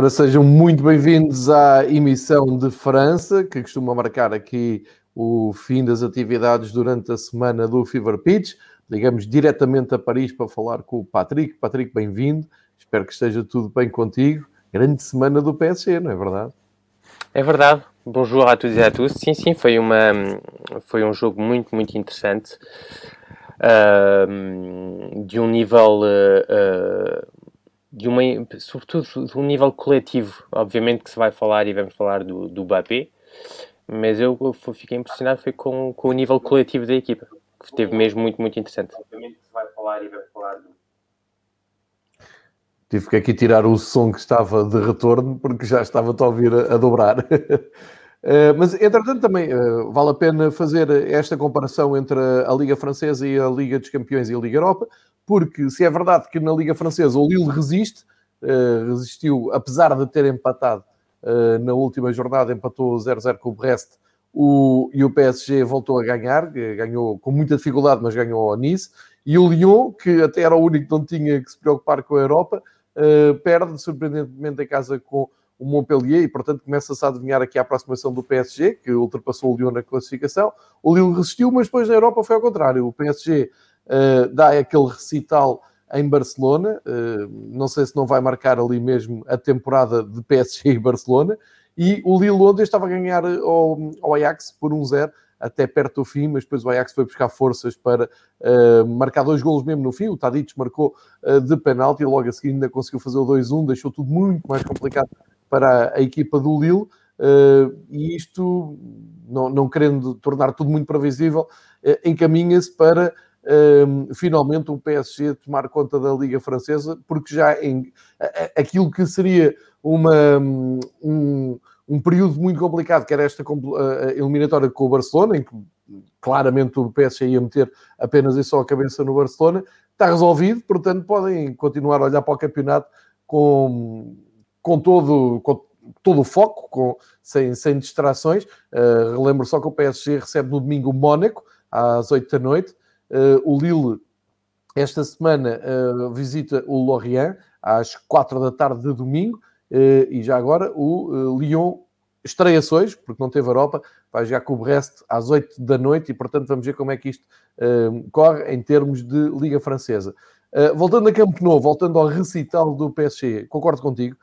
Ora, sejam muito bem-vindos à emissão de França, que costuma marcar aqui o fim das atividades durante a semana do Fever Pitch. Ligamos diretamente a Paris para falar com o Patrick. Patrick, bem-vindo. Espero que esteja tudo bem contigo. Grande semana do PSG, não é verdade? É verdade. Bonjour a todos e a tous. Sim, sim, foi, uma, foi um jogo muito, muito interessante. Uh, de um nível uh, uh, de uma, sobretudo de um nível coletivo. Obviamente que se vai falar e vamos falar do, do Mbappé, mas eu, fiquei impressionado foi com, com o nível coletivo da equipa, que teve mesmo muito, muito interessante. Obviamente que se vai falar e vamos falar do Tive que aqui tirar o som que estava de retorno, porque já estava a ouvir a, a dobrar. Uh, mas, entretanto, também uh, vale a pena fazer esta comparação entre a Liga Francesa e a Liga dos Campeões e a Liga Europa, porque se é verdade que na Liga Francesa o Lille resiste, uh, resistiu, apesar de ter empatado na última jornada, empatou 0-0 com o Brest, o, e o PSG voltou a ganhar, ganhou com muita dificuldade, mas ganhou ao Nice, e o Lyon, que até era o único que não tinha que se preocupar com a Europa, perde surpreendentemente em casa com o Montpellier e, portanto, começa-se a adivinhar aqui a aproximação do PSG, que ultrapassou o Lyon na classificação. O Lille resistiu, mas depois na Europa foi ao contrário. O PSG dá aquele recital em Barcelona, uh, não sei se não vai marcar ali mesmo a temporada de PSG e Barcelona, e o Lille ontem estava a ganhar ao, ao Ajax por 1-0, até perto do fim, mas depois o Ajax foi buscar forças para uh, marcar dois golos mesmo no fim. O Tadic marcou uh, de penalti e logo a seguir ainda conseguiu fazer o 2-1, deixou tudo muito mais complicado para a equipa do Lille. Uh, e isto, não, não, querendo tornar tudo muito previsível, encaminha-se para uh, finalmente o PSG tomar conta da Liga Francesa, porque já em aquilo que seria uma, um, um período muito complicado, que era esta eliminatória com o Barcelona, em que claramente o PSG ia meter apenas e só a cabeça no Barcelona, está resolvido, portanto podem continuar a olhar para o campeonato com com todo, com todo o foco, com, sem, sem distrações. Uh, relembro só que o PSG recebe no domingo o Mónaco, às 8 da noite. Uh, o Lille, esta semana, uh, visita o Lorient, às 4 da tarde de domingo. e já agora o Lyon estreia-se hoje, porque não teve Europa, vai jogar com o Brest às 8 da noite e, portanto, vamos ver como é que isto corre em termos de Liga Francesa. voltando a Campo Novo, voltando ao recital do PSG, concordo contigo,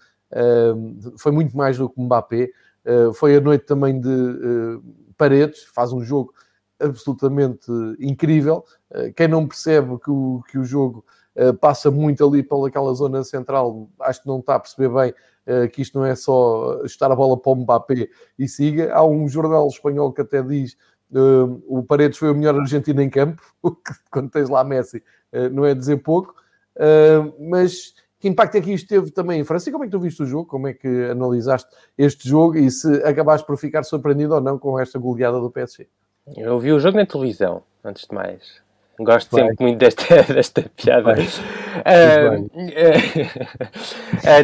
foi muito mais do que Mbappé. Uh, foi a noite também de uh, Paredes, faz um jogo absolutamente incrível. Uh, quem não percebe que o, que o jogo passa muito ali pelaquela zona central, acho que não está a perceber bem que isto não é só estar a bola para o Mbappé e siga. Há um jornal espanhol que até diz uh, o Paredes foi o melhor argentino em campo, quando tens lá Messi, não é dizer pouco, mas que impacto é que isto teve também em França? E como é que tu viste o jogo? Como é que analisaste este jogo e se acabaste por ficar surpreendido ou não com esta goleada do PSG? Eu vi o jogo na televisão, antes de mais. Gosto bem. sempre muito desta, desta piada. Uh, uh,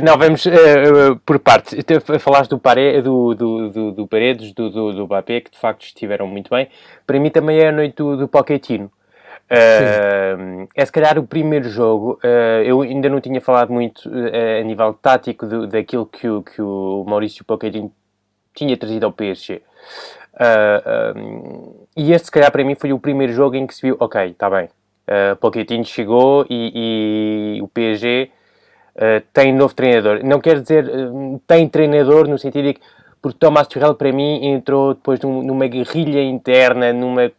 não, vamos uh, por partes. Falaste do, Paré, do, do, do, do Paredes, do, do, do Bapé, que de facto estiveram muito bem. Para mim também é a noite do, do Pochettino. Uh, é se calhar o primeiro jogo. Uh, eu ainda não tinha falado muito uh, a nível tático do, daquilo que o, que o Maurício Pochettino tinha trazido ao PSG. E este, se calhar, para mim foi o primeiro jogo em que se viu: ok, está bem. Uh, Pochettino chegou e, e o PSG tem novo treinador. Não quer dizer tem treinador no sentido de que, porque Thomas Tuchel, para mim, entrou depois num, numa guerrilha interna, numa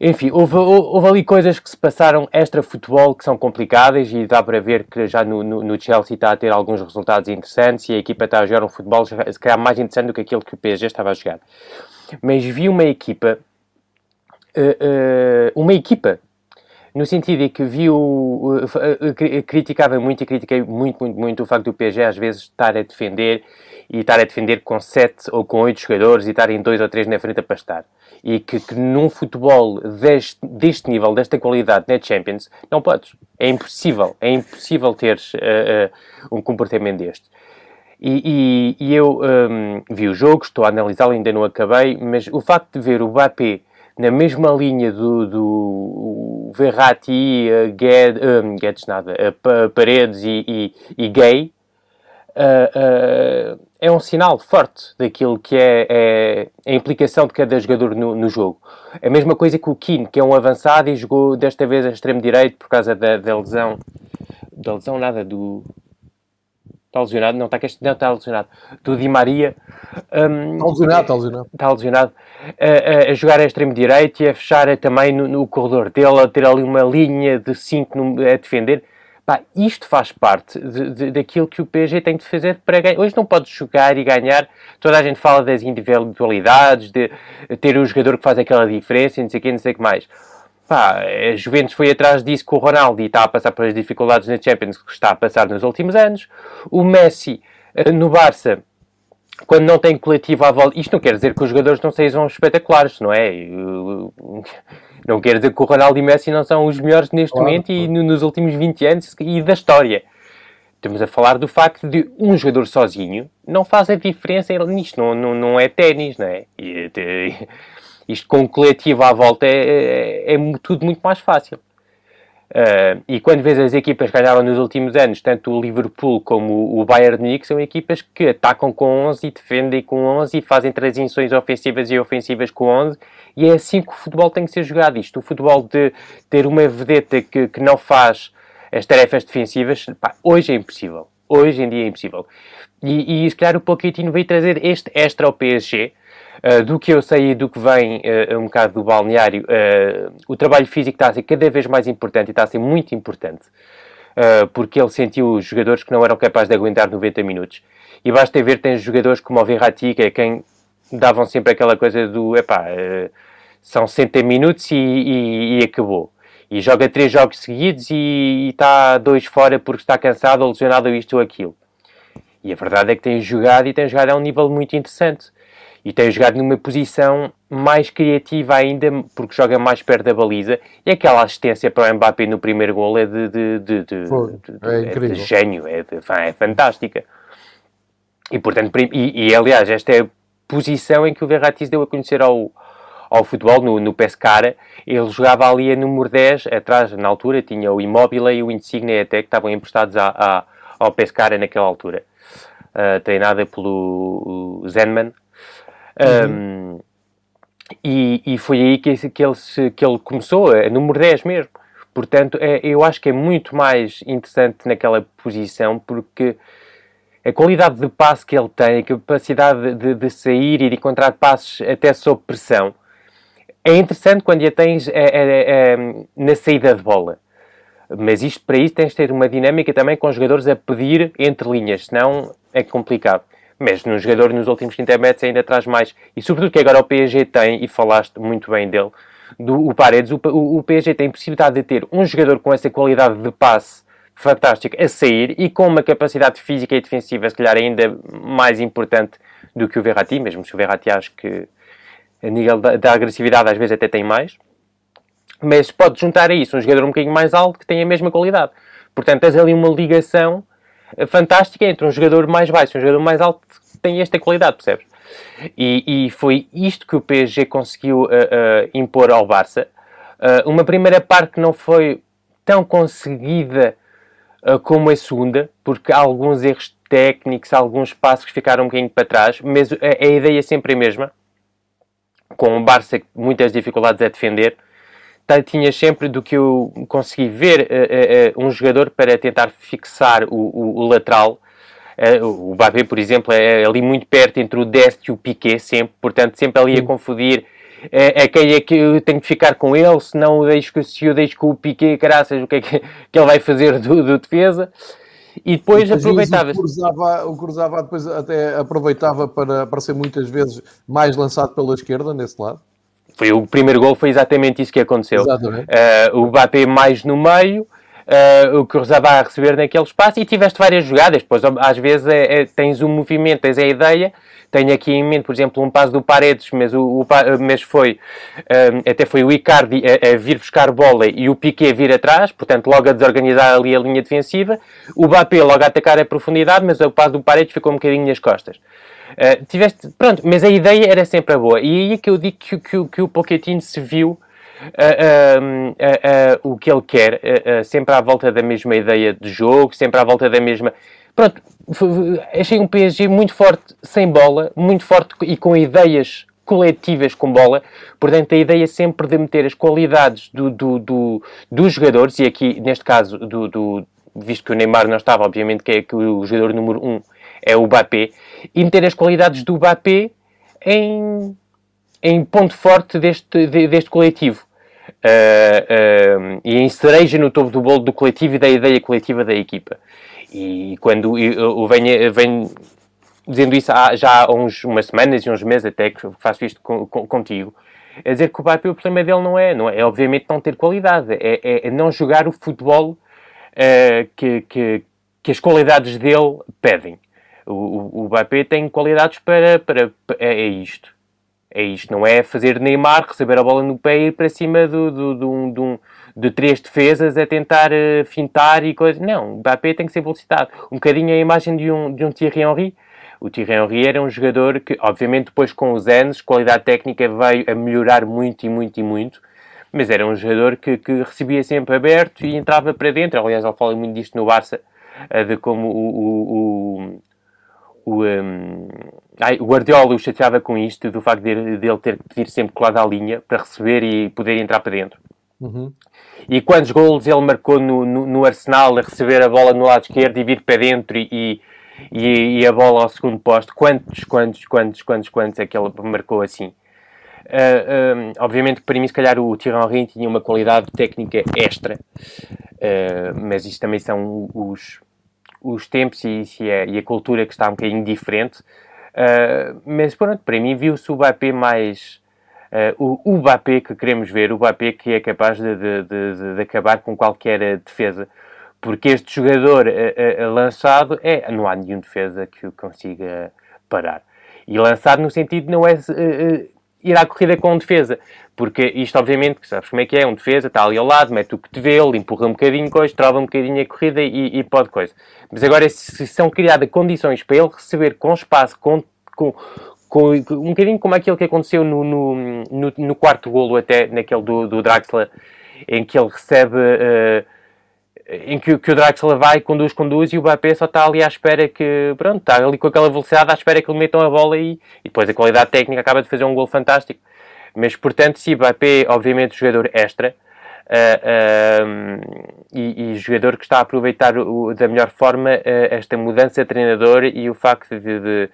enfim, houve, houve, ali coisas que se passaram extra-futebol que são complicadas e dá para ver que já no, no, no, Chelsea está a ter alguns resultados interessantes e a equipa está a jogar um futebol se calhar mais interessante do que aquele que o PSG estava a jogar. Mas vi uma equipa, uh, uh, uma equipa, no sentido de que viu, uh, criticava muito e critiquei muito, muito, muito o facto do PSG às vezes estar a defender e estar a defender com sete ou com oito jogadores e estarem dois ou três na frente a pastar. E que, que num futebol deste, deste nível, desta qualidade na Champions, não podes. É impossível. É impossível teres uh, uh, um comportamento deste. E, e, e eu um, vi o jogo, estou a analisá-lo, ainda não acabei, mas o facto de ver o Mbappé na mesma linha do, do Verratti, uh, Guedes, uh, Guedes nada, uh, Paredes e, e, e Gay, uh, é um sinal forte daquilo que é, é a implicação de cada jogador no, no, jogo. A mesma coisa que o Keane, que é um avançado e jogou desta vez a extremo-direito por causa da, da lesão. Da lesão nada, do... Está lesionado? Não, está, não, está lesionado. Do Di Maria. Um, está lesionado, está lesionado. Está lesionado. A, a, a jogar a extremo-direito e a fechar também no, no corredor dele, a ter ali uma linha de 5 a defender Pá, isto faz parte de, de, daquilo que o PSG tem de fazer para ganhar. Hoje não pode jogar e ganhar. Toda a gente fala das individualidades, de ter um jogador que faz aquela diferença, não sei o que, não sei o que mais. Pá, a Juventus foi atrás disso com o Ronaldo e está a passar pelas dificuldades na Champions que está a passar nos últimos anos. O Messi eh, no Barça, quando não tem coletivo à volta, isto não quer dizer que os jogadores não sejam espetaculares, não é? Não quer dizer que o Ronaldo e Messi não são os melhores neste claro, momento claro. e no, nos últimos 20 anos e da história. Estamos a falar do facto de um jogador sozinho não faz a diferença nisto, não, não, não é ténis, não é? E, isto com o coletivo à volta é, é, é tudo muito mais fácil. Uh, e quando vês as equipas que ganharam nos últimos anos, tanto o Liverpool como o Bayern Munique, são equipas que atacam com 11 e defendem com 11 e fazem transições ofensivas e ofensivas com 11 e é assim que o futebol tem que ser jogado. Isto, o futebol de ter uma vedeta que, que não faz as tarefas defensivas, pá, hoje é impossível. Hoje em dia é impossível. E, e se calhar o Pochettino veio trazer este extra ao PSG, Uh, do que eu sei e do que vem uh, um bocado do balneário, uh, o trabalho físico está a ser cada vez mais importante e está a ser muito importante, porque ele sentiu os jogadores que não eram capazes de aguentar 90 minutos. E basta ver, tem jogadores como o Verratti, que é quem davam sempre aquela coisa do, epá, são 60 minutos e, e, e, acabou. E joga três jogos seguidos e, está dois fora porque está cansado ou lesionado ou isto ou aquilo. E a verdade é que tem jogado e tem jogado a um nível muito interessante e tem jogado numa posição mais criativa ainda, porque joga mais perto da baliza, e aquela assistência para o Mbappé no primeiro gol é de, de, de, de, é é gênio, é, é, fantástica. E, portanto, e, e, aliás, esta é a posição em que o Verratti deu a conhecer ao, ao futebol, no, no Pescara, ele jogava ali a número 10, atrás, na altura, tinha o Immobile e o Insigne até, que estavam emprestados a, a, ao Pescara naquela altura. Uh, treinada pelo Zenman, Uhum. Um, e, e, foi aí que, que, ele, se, que ele começou, a número 10 mesmo. Portanto, é, eu acho que é muito mais interessante naquela posição porque a qualidade de passe que ele tem, a capacidade de, de sair e de encontrar passes até sob pressão, é interessante quando a tens é, é, é, na saída de bola. Mas isto para isso tens de ter uma dinâmica também com os jogadores a pedir entre linhas, senão é complicado mas no jogador nos últimos 30 metros ainda traz mais. E sobretudo que agora o PSG tem, e falaste muito bem dele, do o Paredes, o, o, o PSG tem possibilidade de ter um jogador com essa qualidade de passe fantástica a sair e com uma capacidade física e defensiva, se calhar ainda mais importante do que o Verratti, mesmo se o Verratti acho que a nível da, da agressividade às vezes até tem mais. Mas pode juntar a isso um jogador um bocadinho mais alto que tem a mesma qualidade. Portanto, tens ali uma ligação fantástica entre um jogador mais baixo e um jogador mais alto que tem esta qualidade, percebes? E, e foi isto que o PSG conseguiu uh, uh, impor ao Barça. Uh, uma primeira parte que não foi tão conseguida como a segunda, porque há alguns erros técnicos, alguns passos que ficaram um bocadinho para trás, mas a, a ideia é sempre a mesma. Com o Barça muitas dificuldades a defender, tinha sempre do que eu consegui ver uh, uh, um jogador para tentar fixar o, o, o lateral. O Mbappé, por exemplo, é ali muito perto entre o Dest e o Piquet, sempre, portanto, sempre ali a confundir é, é quem é que eu tenho que ficar com ele, se não se eu deixo com o Piquet, caraças, o que é que, que ele vai fazer do, do defesa? E depois, depois aproveitava. O cruzava, o cruzava depois até aproveitava para, para ser muitas vezes mais lançado pela esquerda, nesse lado foi o primeiro gol foi exatamente isso que aconteceu. Uh, o Mbappé mais no meio, uh, o Cruzava a receber naquele espaço e tiveste várias jogadas. Depois, às vezes, é, é, tens um movimento, tens a ideia. Tenho aqui em mente, por exemplo, um passo do Paredes, mas, o, o mas foi um, eh, até foi o Icardi a, a, vir buscar bola e o Piquet vir atrás, portanto, logo a desorganizar ali a linha defensiva. O Mbappé logo a atacar a profundidade, mas o passo do Paredes ficou um bocadinho nas costas. Uh, tiveste, pronto, mas a ideia era sempre a boa. E aí é que eu digo que, que, que o Pochettino se viu uh, uh, o que ele quer, sempre à volta da mesma ideia de jogo, sempre à volta da mesma. pronto, achei um PSG muito forte sem bola, muito forte e com ideias coletivas com bola. Portanto, a ideia sempre de meter as qualidades do, do, do dos jogadores, e aqui, neste caso, do, do, visto que o Neymar não estava, obviamente que, é, o jogador número um é o Mbappé, e meter as qualidades do Mbappé em, em ponto forte deste, deste coletivo. Uh, uh, e em cereja no topo do bolo do coletivo e da ideia coletiva da equipa. E quando eu venho, venho dizendo isso há, já há uns, umas semanas e uns meses até que faço isto com, com, contigo, é dizer que o Mbappé o problema dele não é, não é, é obviamente não ter qualidade, é, é, é não jogar o futebol uh, que, que, que, as qualidades dele pedem. O, o, Mbappé tem qualidades para, para, é, é, isto. É isto, não é fazer Neymar, receber a bola no pé e ir para cima do, do, do, do, de três defesas a tentar uh, fintar e coisas. Não, o Mbappé tem que ser velocidade. Um bocadinho a imagem de um, de um Thierry Henry, o Thierry Henry era um jogador que, obviamente, depois com os anos, qualidade técnica veio a melhorar muito e muito e muito, mas era um jogador que, que recebia sempre aberto e entrava para dentro. Aliás, ele fala muito disto no Barça, eh, de como o, o, o um, ai, o Guardiola o chateava com isto, do facto dele, dele ter que pedir sempre colado à linha para receber e poder entrar para dentro. Uhum. E quantos golos ele marcou no, no, no, Arsenal a receber a bola no lado esquerdo e vir para dentro e, e, e, a bola ao segundo posto, quantos, quantos, quantos, quantos, quantos é que ele marcou assim? Uh, ah, um, obviamente para mim, se calhar, o Thierry Henry tinha uma qualidade técnica extra, uh, mas isto também são os, os tempos e, a, e a cultura que está um bocadinho diferente. Uh, mas pronto, para mim viu-se o Mbappé mais. Uh, o, Mbappé que queremos ver, o Mbappé que é capaz de, de, de, de acabar com qualquer defesa porque este jogador uh, lançado é, não há nenhum defesa que o consiga parar. E lançado no sentido não é ir à corrida com um defesa, porque isto obviamente, sabes como é que é, um defesa está ali ao lado, mete o cotovelo, empurra um bocadinho coisa, trava um bocadinho a corrida e, e pode coisa. Mas agora se são criadas condições para ele receber com espaço, com, com, com um bocadinho como aquilo que aconteceu no, no, no, no quarto golo até, naquele do, do Draxler, em que ele recebe... Uh, em que, que o Draxler vai, conduz, conduz e o Mbappé só está ali à espera que, pronto, está ali com aquela velocidade à espera que lhe metam a bola e, e depois a qualidade técnica acaba de fazer um gol fantástico. Mas, portanto, se o Mbappé, obviamente, jogador extra uh, uh, e, e, jogador que está a aproveitar o, da melhor forma uh, esta mudança de treinador e o facto de, de,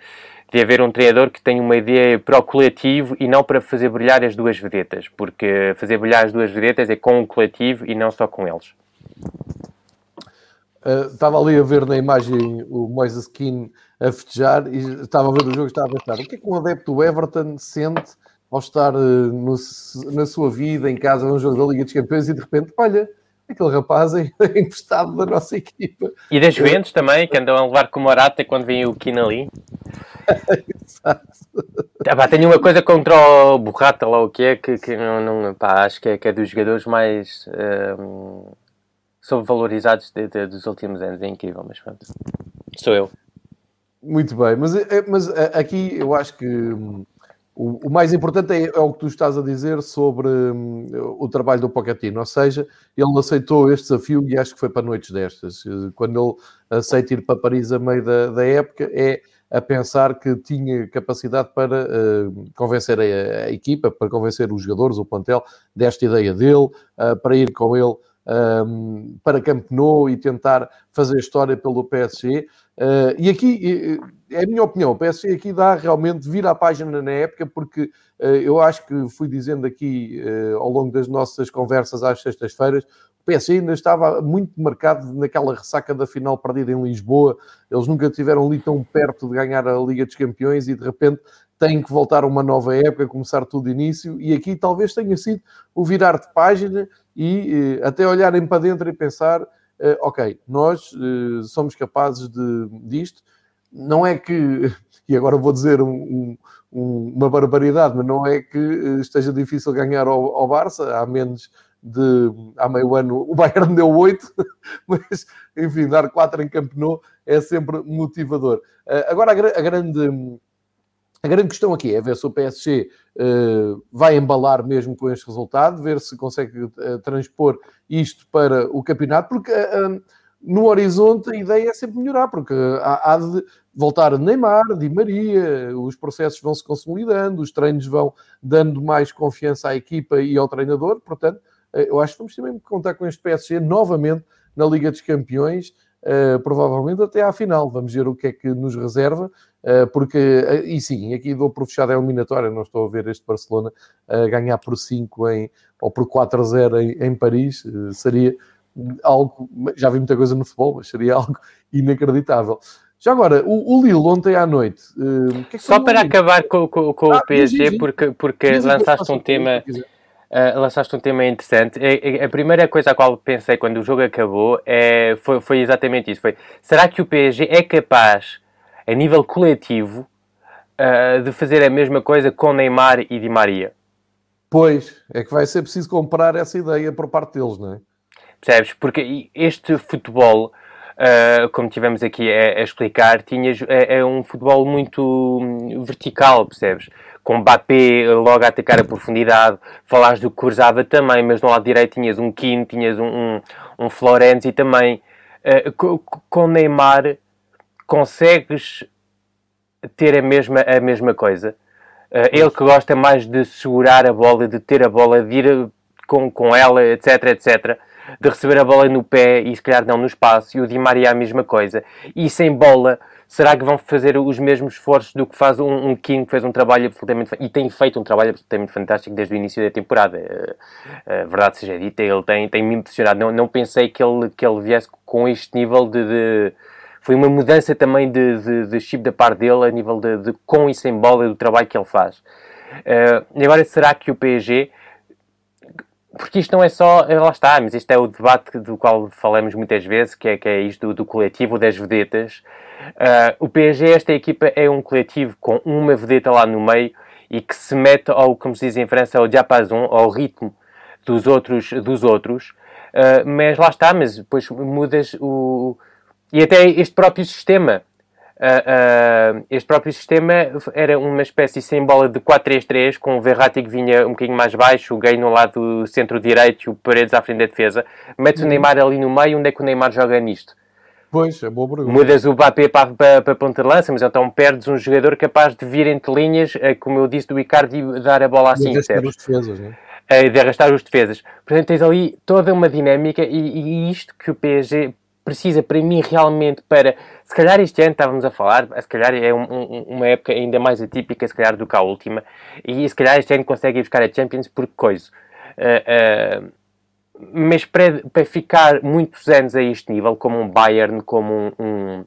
de, haver um treinador que tem uma ideia para o coletivo e não para fazer brilhar as duas vedetas, porque fazer brilhar as duas vedetas é com o coletivo e não só com eles. Uh, estava ali a ver na imagem o Moises Keane a festejar e estava a ver o jogo e estava a pensar o que é que um adepto do Everton sente ao estar uh, no, na sua vida, em casa, num jogo da Liga dos Campeões e de repente, olha, aquele rapaz é emprestado da nossa equipa. E das Juventus também, que andam a levar com o Morata quando vem o Keane ali. Exato. Ah, tenho uma coisa contra o Burrata lá o que é, que, que não, não pá, acho que é, que é dos jogadores mais... Uh, sobrevalorizados de, de, dos últimos anos. É incrível, mas pronto. Sou eu. Muito bem, mas, é, mas é, aqui eu acho que hum, o, o mais importante é, é, o que tu estás a dizer sobre um, o trabalho do Pochettino, ou seja, ele aceitou este desafio e acho que foi para noites destas. Quando ele aceita ir para Paris a meio da, da época, é a pensar que tinha capacidade para uh, convencer a, a, equipa, para convencer os jogadores, o plantel, desta ideia dele, uh, para ir com ele um, para Camp Nou e tentar fazer história pelo PSG. Uh, e aqui, é a minha opinião, o PSG aqui dá realmente, vira a página na época, porque uh, eu acho que fui dizendo aqui uh, ao longo das nossas conversas às sextas-feiras, o PSG ainda estava muito marcado naquela ressaca da final perdida em Lisboa. Eles nunca tiveram ali tão perto de ganhar a Liga dos Campeões e de repente têm que voltar a uma nova época, começar tudo de início. E aqui talvez tenha sido o virar de página e eh, até olharem para dentro e pensar: eh, ok, nós eh, somos capazes de, disto. Não é que, e agora vou dizer um, um, uma barbaridade, mas não é que esteja difícil ganhar ao, ao Barça, há menos de há meio ano o Bayern deu 8, mas enfim, dar 4 em Camp Nou é sempre motivador. Agora a, a grande a grande questão aqui é ver se o PSG uh, eh, vai embalar mesmo com este resultado, ver se consegue uh, transpor isto para o campeonato, porque uh, no horizonte a ideia é sempre melhorar, porque há, há de voltar Neymar, Di Maria, os processos vão se consolidando, os treinos vão dando mais confiança à equipa e ao treinador, portanto, eu acho que vamos também contar com este PSG novamente na Liga dos Campeões, uh, provavelmente até à final. Vamos ver o que é que nos reserva, uh, porque, uh, e sim, aqui dou por fechada a eliminatória, não estou a ver este Barcelona ganhar por 5 em, ou por 4 a 0 em, em Paris, seria algo, já vi muita coisa no futebol, mas seria algo inacreditável. Já agora, o, o Lille ontem à noite. Que é que Só para acabar com, com, com ah, o PSG, porque, porque lançaste um tema. Uh, lançaste um tema interessante. A, a, primeira coisa a qual pensei quando o jogo acabou é, foi, foi exatamente isso. Foi, será que o PSG é capaz, a nível coletivo, uh, de fazer a mesma coisa com Neymar e Di Maria? Pois, é que vai ser preciso comprar essa ideia por parte deles, não é? Percebes? Porque este futebol, uh, como tivemos aqui a, a explicar, tinhas, é, é, um futebol muito hum, vertical, percebes? Com Mbappé logo a atacar a profundidade, falaste do cruzava também, mas no lado direito tinhas um Kim, tinhas um, um, um Florenzi também. Uh, com, com Neymar consegues ter a mesma, a mesma coisa. Uh, ele que gosta mais de segurar a bola, de ter a bola, de ir com, com ela, etc, etc de receber a bola no pé e se calhar não no espaço, e o Di Maria a mesma coisa. E sem bola, será que vão fazer os mesmos esforços do que faz um, um King que fez um trabalho absolutamente e tem feito um trabalho absolutamente fantástico desde o início da temporada. Uh, a verdade seja dita, ele tem, tem me impressionado. Não, não pensei que ele, que ele viesse com este nível de, de foi uma mudança também de, de, de chip da parte dele a nível de, de, com e sem bola do trabalho que ele faz. Uh, agora, será que o PSG porque isto não é só, eh, lá está, mas isto é o debate do qual falamos muitas vezes, que é, que é isto do, do coletivo das vedetas. Uh, o PSG, esta equipa, é um coletivo com uma vedeta lá no meio e que se mete ao, como se diz em França, ao diapason, ao ritmo dos outros. Dos outros. Uh, mas lá está, mas depois mudas o... E até este próprio sistema Uh, uh, este próprio sistema era uma espécie sem bola de 4-3-3, com o Verratti que vinha um bocadinho mais baixo, o Gay no lado centro-direito e o Paredes à frente da defesa. Metes uhum. o Neymar ali no meio, onde é que o Neymar joga nisto? Pois, é boa pergunta. Mudas o Mbappé para, para, para ponta de lança, mas então perdes um jogador capaz de vir entre linhas, uh, como eu disse, do Icardi e dar a bola assim, defesas, né? de arrastar os defesas. Portanto, tens ali toda uma dinâmica e, e isto que o PSG precisa para mim realmente para. Se calhar este ano estávamos a falar, se calhar é um, um, uma época ainda mais atípica, se calhar, do que a última, e se calhar este ano consegue ir buscar a Champions por coisa. Uh, uh, mas para, para ficar muitos anos a este nível, como um Bayern, como um, um,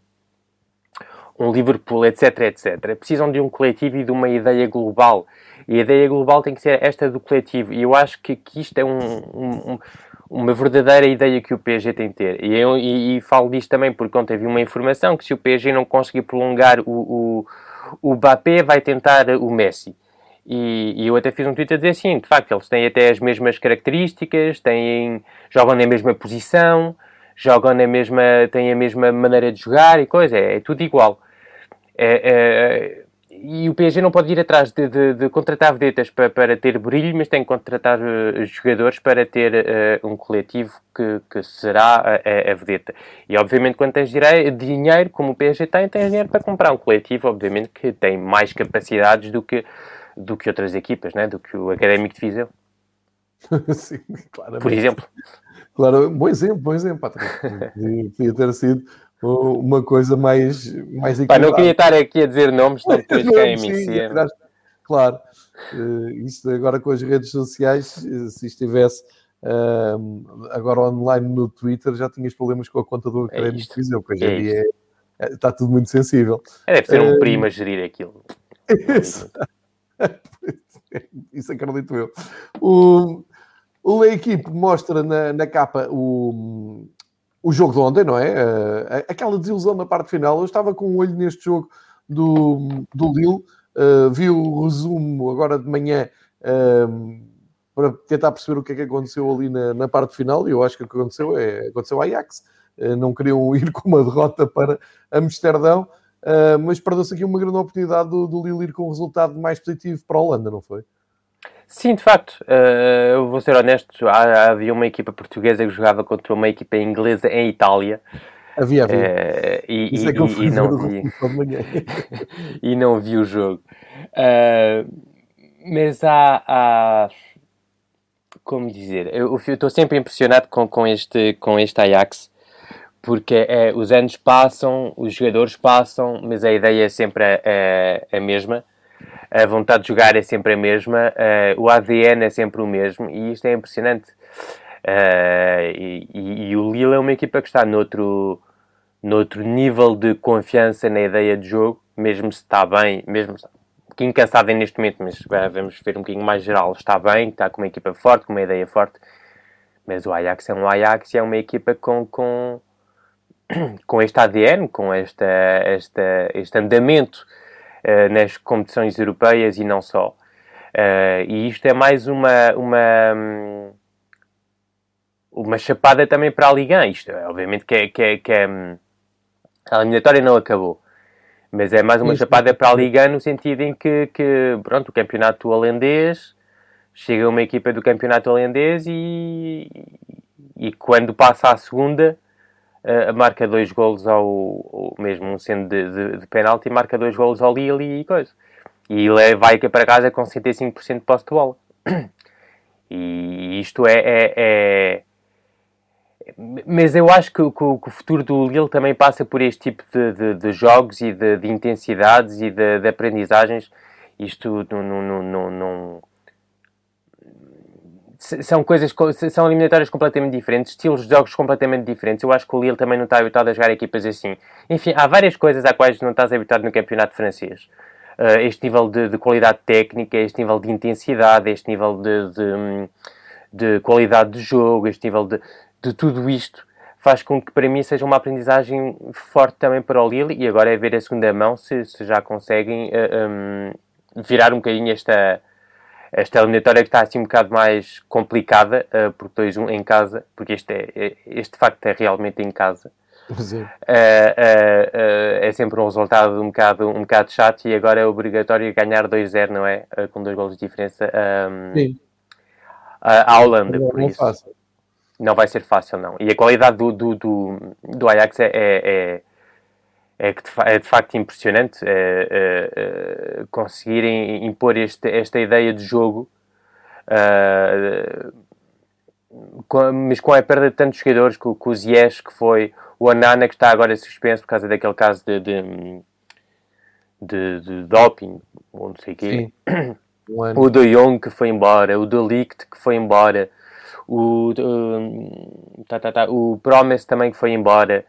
um Liverpool, etc, etc, precisam de um coletivo e de uma ideia global. E a ideia global tem que ser esta do coletivo. E eu acho que, que isto é um, um, uma verdadeira ideia que o PSG tem de ter. E, eu, e, e falo disto também porque ontem vi uma informação que se o PSG não conseguir prolongar o, o, o Mbappé, vai tentar o Messi. E, e, eu até fiz um tweet a dizer assim, de facto, eles têm até as mesmas características, têm, jogam na mesma posição, jogam na mesma, têm a mesma maneira de jogar e coisa, é, é tudo igual. É, é, e o PSG não pode ir atrás de, de, de contratar vedetas para, para, ter brilho, mas tem que contratar uh, jogadores para ter uh, um coletivo que, que será a, a, vedeta. E obviamente, quando tens dinheiro, como o PSG tem, tens dinheiro para comprar um coletivo, obviamente, que tem mais capacidades do que, do que outras equipas, né? do que o Académico de Viseu. Sim, claramente. Por exemplo. Claro, bom exemplo, bom exemplo, Patrick. Podia ter sido uma coisa mais, mais Pá, não queria estar aqui a dizer nomes, não depois quem me Claro, uh, isto agora com as redes sociais, eh, se estivesse uh, agora online no Twitter, já tinhas problemas com a conta do é Académico é Viseu, porque hoje em dia é, está tudo muito sensível. É, deve ser um uh, primo a gerir aquilo. Isso, isso acredito eu. O, o equipe mostra na, na capa o, o jogo de ontem, não é? Uh, aquela desilusão na parte final. Eu estava com um olho neste jogo do, do Lille, uh, vi o resumo agora de manhã uh, para tentar perceber o que é que aconteceu ali na, na parte final. E eu acho que o que aconteceu é aconteceu Ajax. não queriam ir com uma derrota para Amsterdão, mas perdeu-se aqui uma grande oportunidade do, do Lille ir com um resultado mais positivo para a Holanda, não foi? Sim, de facto. Uh, eu vou ser honesto. Há, havia uma equipa portuguesa que jogava contra uma equipa inglesa em Itália. Havia, havia. Uh, e, Isso é que eu fui e, não vi. e não vi o jogo. Uh, mas há, há, Como dizer? Eu estou sempre impressionado com, com, este, com este Ajax. Porque é, os anos passam, os jogadores passam, mas a ideia é sempre a, a, a mesma a vontade de jogar é sempre a mesma, uh, o ADN é sempre o mesmo e isto é impressionante. Uh, e, e, o Lille é uma equipa que está noutro, noutro nível de confiança na ideia de jogo, mesmo se está bem, mesmo um pouquinho cansada neste momento, mas vamos ver um bocadinho mais geral, está bem, está com uma equipa forte, com uma ideia forte, mas o Ajax é um Ajax e é uma equipa com, com, com este ADN, com esta, esta, este andamento nas competições europeias e não só. Uh, e isto é mais uma, uma, uma chapada também para a Liga. Isto, obviamente, que, é, que, é, que é, a eliminatória não acabou. Mas é mais uma Isso. chapada para a Liga no sentido em que, que pronto, o campeonato holandês chega uma equipa do campeonato holandês e, e quando passa à segunda uh, marca dois golos ao, mesmo sendo de, de, de penalti, marca dois golos ao Lille e coisa. E ele vai para casa com 75% de posse de bola. E isto é, é, é... Mas eu acho que, que, que, o futuro do Lille também passa por este tipo de, de, de jogos e de, intensidades e de, aprendizagens. Isto não, não, não, não são coisas, são eliminatórias completamente diferentes, estilos de jogos completamente diferentes. Eu acho que o Lille também não está habituado a jogar equipas assim. Enfim, há várias coisas a quais não estás habituado no campeonato francês. Uh, este nível de, de, qualidade técnica, este nível de intensidade, este nível de, de, de qualidade de jogo, este nível de, de tudo isto faz com que para mim seja uma aprendizagem forte também para o Lille e agora é ver a segunda mão se, se já conseguem uh, eh, um, virar um bocadinho esta, esta eliminatória que está assim um bocado mais complicada, uh, porque 2-1 em casa, porque este, é, é, este facto é realmente em casa. Uh, uh, é sempre um resultado um bocado, um bocado chato e agora é obrigatório ganhar 2-0, não é? com dois golos de diferença um, Sim. à Holanda, não, por não isso. Fácil. Não vai ser fácil, não. E a qualidade do, do, do, do Ajax é, é, é que é de facto impressionante é, é, conseguirem impor este, esta ideia de jogo, com, mas com a perda de tantos jogadores, com, com o Ziyech, que foi o Anana, que está agora suspenso por causa daquele caso de, de, de, de doping, ou não sei o quê. O De Jong, que foi embora, o De Ligt, que foi embora, o, uh, tá, tá, tá, o Promise também que foi embora.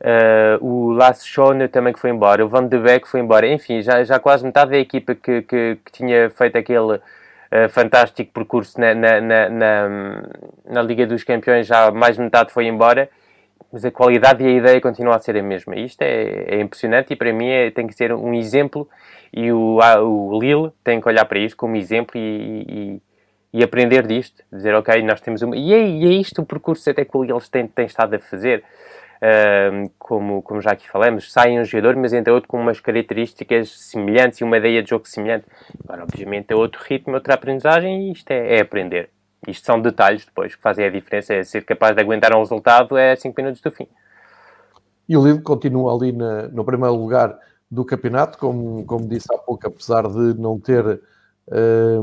Uh, o Lasse Schone também que foi embora, o Van de Beek foi embora, enfim, já, já quase metade da equipa que, que, que tinha feito aquele uh, fantástico percurso na, na, na, na, na Liga dos Campeões, já mais metade foi embora, mas a qualidade e a ideia continua a ser a mesma. Isto é, é impressionante e para mim é, tem que ser um exemplo e o, o Lille tem que olhar para isto como exemplo e, e, e aprender disto, dizer ok, nós temos uma... E é, e é isto o percurso até que o Lille tem, tem estado a fazer como, como já aqui falamos, sai um jogador, mas entre outro com umas características semelhantes e uma ideia de jogo semelhante. Agora, obviamente, é outro ritmo, outra aprendizagem e isto é, é aprender. Isto são detalhes depois que fazem a diferença, é ser capaz de aguentar um resultado é 5 minutos do fim. E o Lille continua ali na, no primeiro lugar do campeonato, como, como disse há pouco, apesar de não ter,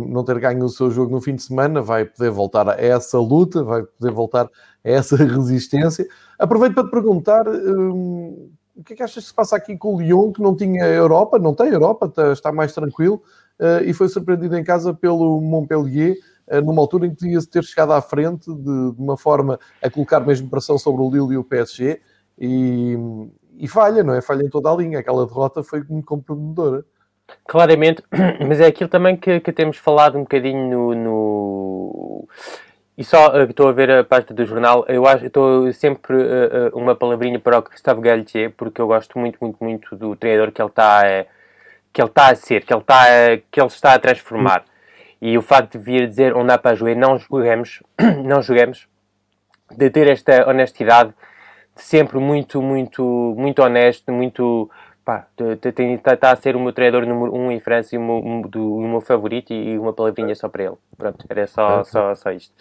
não ter ganho o seu jogo no fim de semana, vai poder voltar a essa luta, vai poder voltar a essa resistência. Aproveito para te perguntar hum, o que é que achas que se passa aqui com o Lyon, que não tinha Europa, não tem Europa, está, está mais tranquilo, uh, e foi surpreendido em casa pelo Montpellier, uh, numa altura em que tinha ter chegado à frente de, de, uma forma a colocar mesmo pressão sobre o Lille e o PSG, e, e falha, não é? Falha em toda a linha. Aquela derrota foi muito comprometedora. Claramente, mas é aquilo também que, que temos falado um bocadinho no, no e só uh, estou a ver a parte do jornal, eu acho estou sempre uh, uma palavrinha para o Gustavo Galtier, porque eu gosto muito, muito, muito do treinador que ele está que ele está a ser, que ele está a, que ele está a transformar. E o facto de vir dizer onde há para jogar, não joguemos, não joguemos, de ter esta honestidade, de sempre muito, muito, muito honesto, muito pá, está a ser o meu treinador número um em França e o meu, do, o meu favorito e uma palavrinha só para ele. Pronto, era só, só, só isto.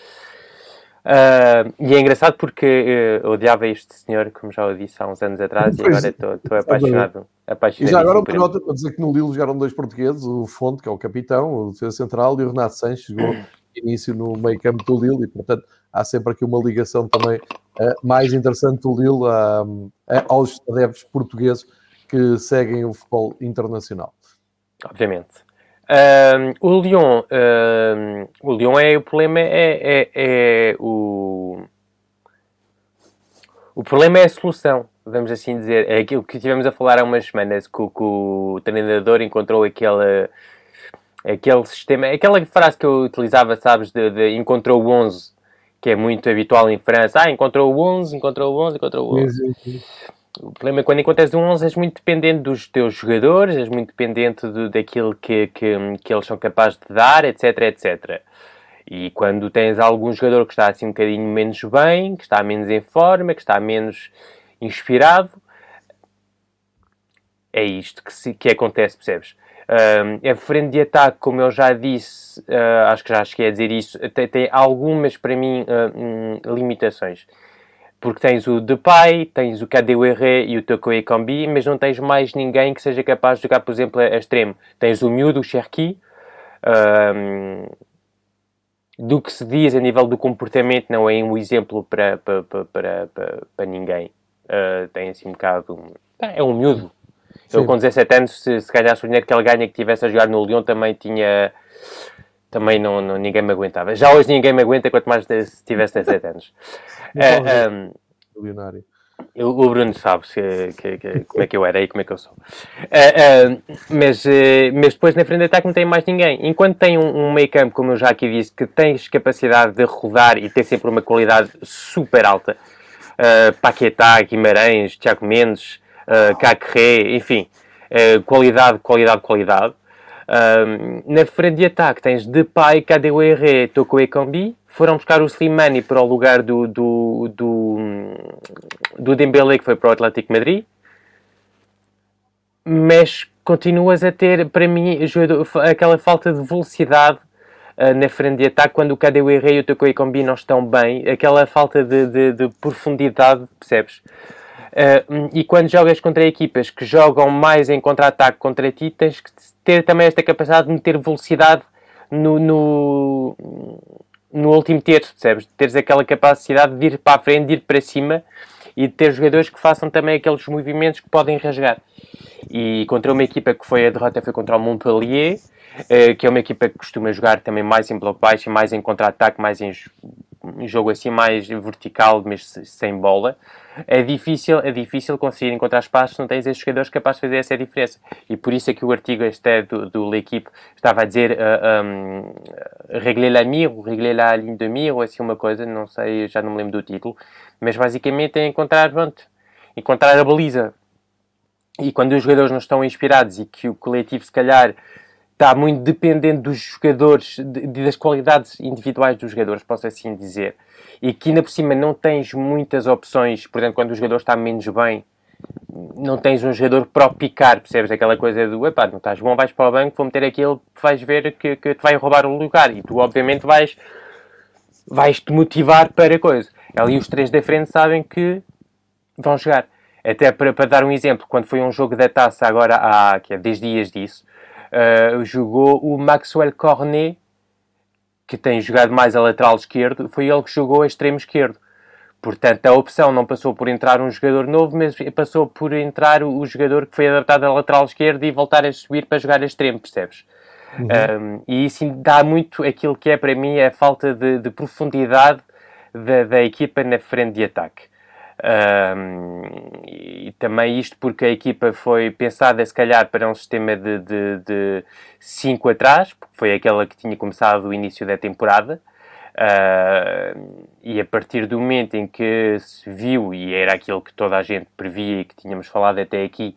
Uh, e é engraçado porque eu odiava este senhor, como já o disse há uns anos atrás, pois, e agora estou apaixonado. apaixonado e já agora uma nota para dizer que no Lille jogaram dois portugueses, o Fonte, que é o capitão, o defesa central, e o Renato Sanches, jogou início no meio campo do Lille, e portanto há sempre aqui uma ligação também uh, mais interessante do Lille uh, aos adeptos portugueses que seguem o futebol internacional. Obviamente. Um, o Lyon, um, o Lyon é o problema é, é, é, o o problema é a solução, vamos assim dizer. É aquilo que tivemos a falar há umas semanas, que, que o treinador encontrou aquele aquele sistema, aquela frase que eu utilizava, sabes, de, de encontrou o 11, que é muito habitual em França. Ah, encontrou o 11, encontrou o 11, encontrou o 11. Sim, sim, sim. O problema é quando encontras um 11 és muito dependente dos teus jogadores, és muito dependente do, daquilo que, que, que, eles são capazes de dar, etc, etc. E quando tens algum jogador que está assim um bocadinho menos bem, que está menos em forma, que está menos inspirado, é isto que, se, que acontece, percebes? A frente de ataque, como eu já disse, uh, acho que já cheguei a dizer isso, tem, tem algumas, para mim, uh, limitações porque tens o Depay, tens o KDWR e o Toko Ekambi, mas não tens mais ninguém que seja capaz de jogar, por exemplo, a extremo. Tens o miúdo, o Cherki, um, do que se diz a nível do comportamento, não é um exemplo para, para, para, para, para ninguém. Uh, tem assim um bocado. É um miúdo. Sim. Eu com 17 anos, se, se ganhasse o dinheiro que ele ganha que tivesse a jogar no Lyon, também tinha. Também não, não, ninguém me aguentava. Já hoje ninguém me aguenta, quanto mais se tivesse 17 anos. Um, milionário. O Bruno sabe que, que, que, como é que eu era e como é que eu sou. Uh, uh, mas, uh, mas depois na frente de ataque não tem mais ninguém. Enquanto tem um, um meio campo, como eu já aqui disse, que tens capacidade de rodar e ter sempre uma qualidade super alta. Uh, Paquetá, Guimarães, Tiago Mendes, uh, Cacré, enfim. qualidade, qualidade, qualidade. Na frente de ataque tens Depay, KDWR, Toko Ekambi foram buscar o Slimani para o lugar do, do, do, do Dembele, que foi para o Atlético Madrid. Mas continuas a ter, para mim, aquela falta de velocidade uh, na frente de ataque quando o KDWR e o Toko Ekambi não estão bem. Aquela falta de, de, de profundidade, percebes? Uh, e quando jogas contra equipas que jogam mais em contra-ataque contra ti, tens que ter também esta capacidade de meter velocidade no, no, no último terço, percebes? De teres aquela capacidade de ir para a frente, de ir para cima e de ter jogadores que façam também aqueles movimentos que podem rasgar. E contra uma equipa que foi a derrota foi contra o Montpellier, eh, que é uma equipa que costuma jogar também mais em bloco baixo, mais em contra-ataque, mais em jogo assim mais vertical, mas sem bola é difícil, é difícil conseguir encontrar espaços se não tens esses jogadores capazes de fazer essa diferença. E por isso é que o artigo este é do, do L'Equipe estava a dizer uh, um, régler la mire, ou régler la ligne de mire, ou assim uma coisa, não sei, já não me lembro do título, mas basicamente é encontrar, pronto, encontrar a baliza. E quando os jogadores não estão inspirados e que o coletivo, se calhar, está muito dependente dos jogadores, de, das qualidades individuais dos jogadores, posso assim dizer e que ainda por cima não tens muitas opções, por exemplo, quando o jogador está menos bem, não tens um jogador para o picar, percebes? Aquela coisa do, epá, não estás bom, vais para o banco, vou meter aquele, vais ver que, que te vai roubar o lugar e tu obviamente vais vais te motivar para a coisa. Ali os três da frente sabem que vão jogar. Até para, para dar um exemplo, quando foi um jogo da taça agora há que é 10 dias disso, uh, jogou o Maxwell Cornet que tem jogado mais a lateral esquerdo, foi ele que jogou a extremo esquerdo. Portanto, a opção não passou por entrar um jogador novo, mas passou por entrar o, jogador que foi adaptado a lateral esquerdo e voltar a subir para jogar a extremo, percebes? Uhum. Um, e isso dá muito aquilo que é para mim a falta de, de profundidade da, da, equipa na frente de ataque. Um, e também isto porque a equipa foi pensada, se calhar, para um sistema de 5 atrás, porque foi aquela que tinha começado o início da temporada. Uh, e a partir do momento em que se viu, e era aquilo que toda a gente previa e que tínhamos falado até aqui,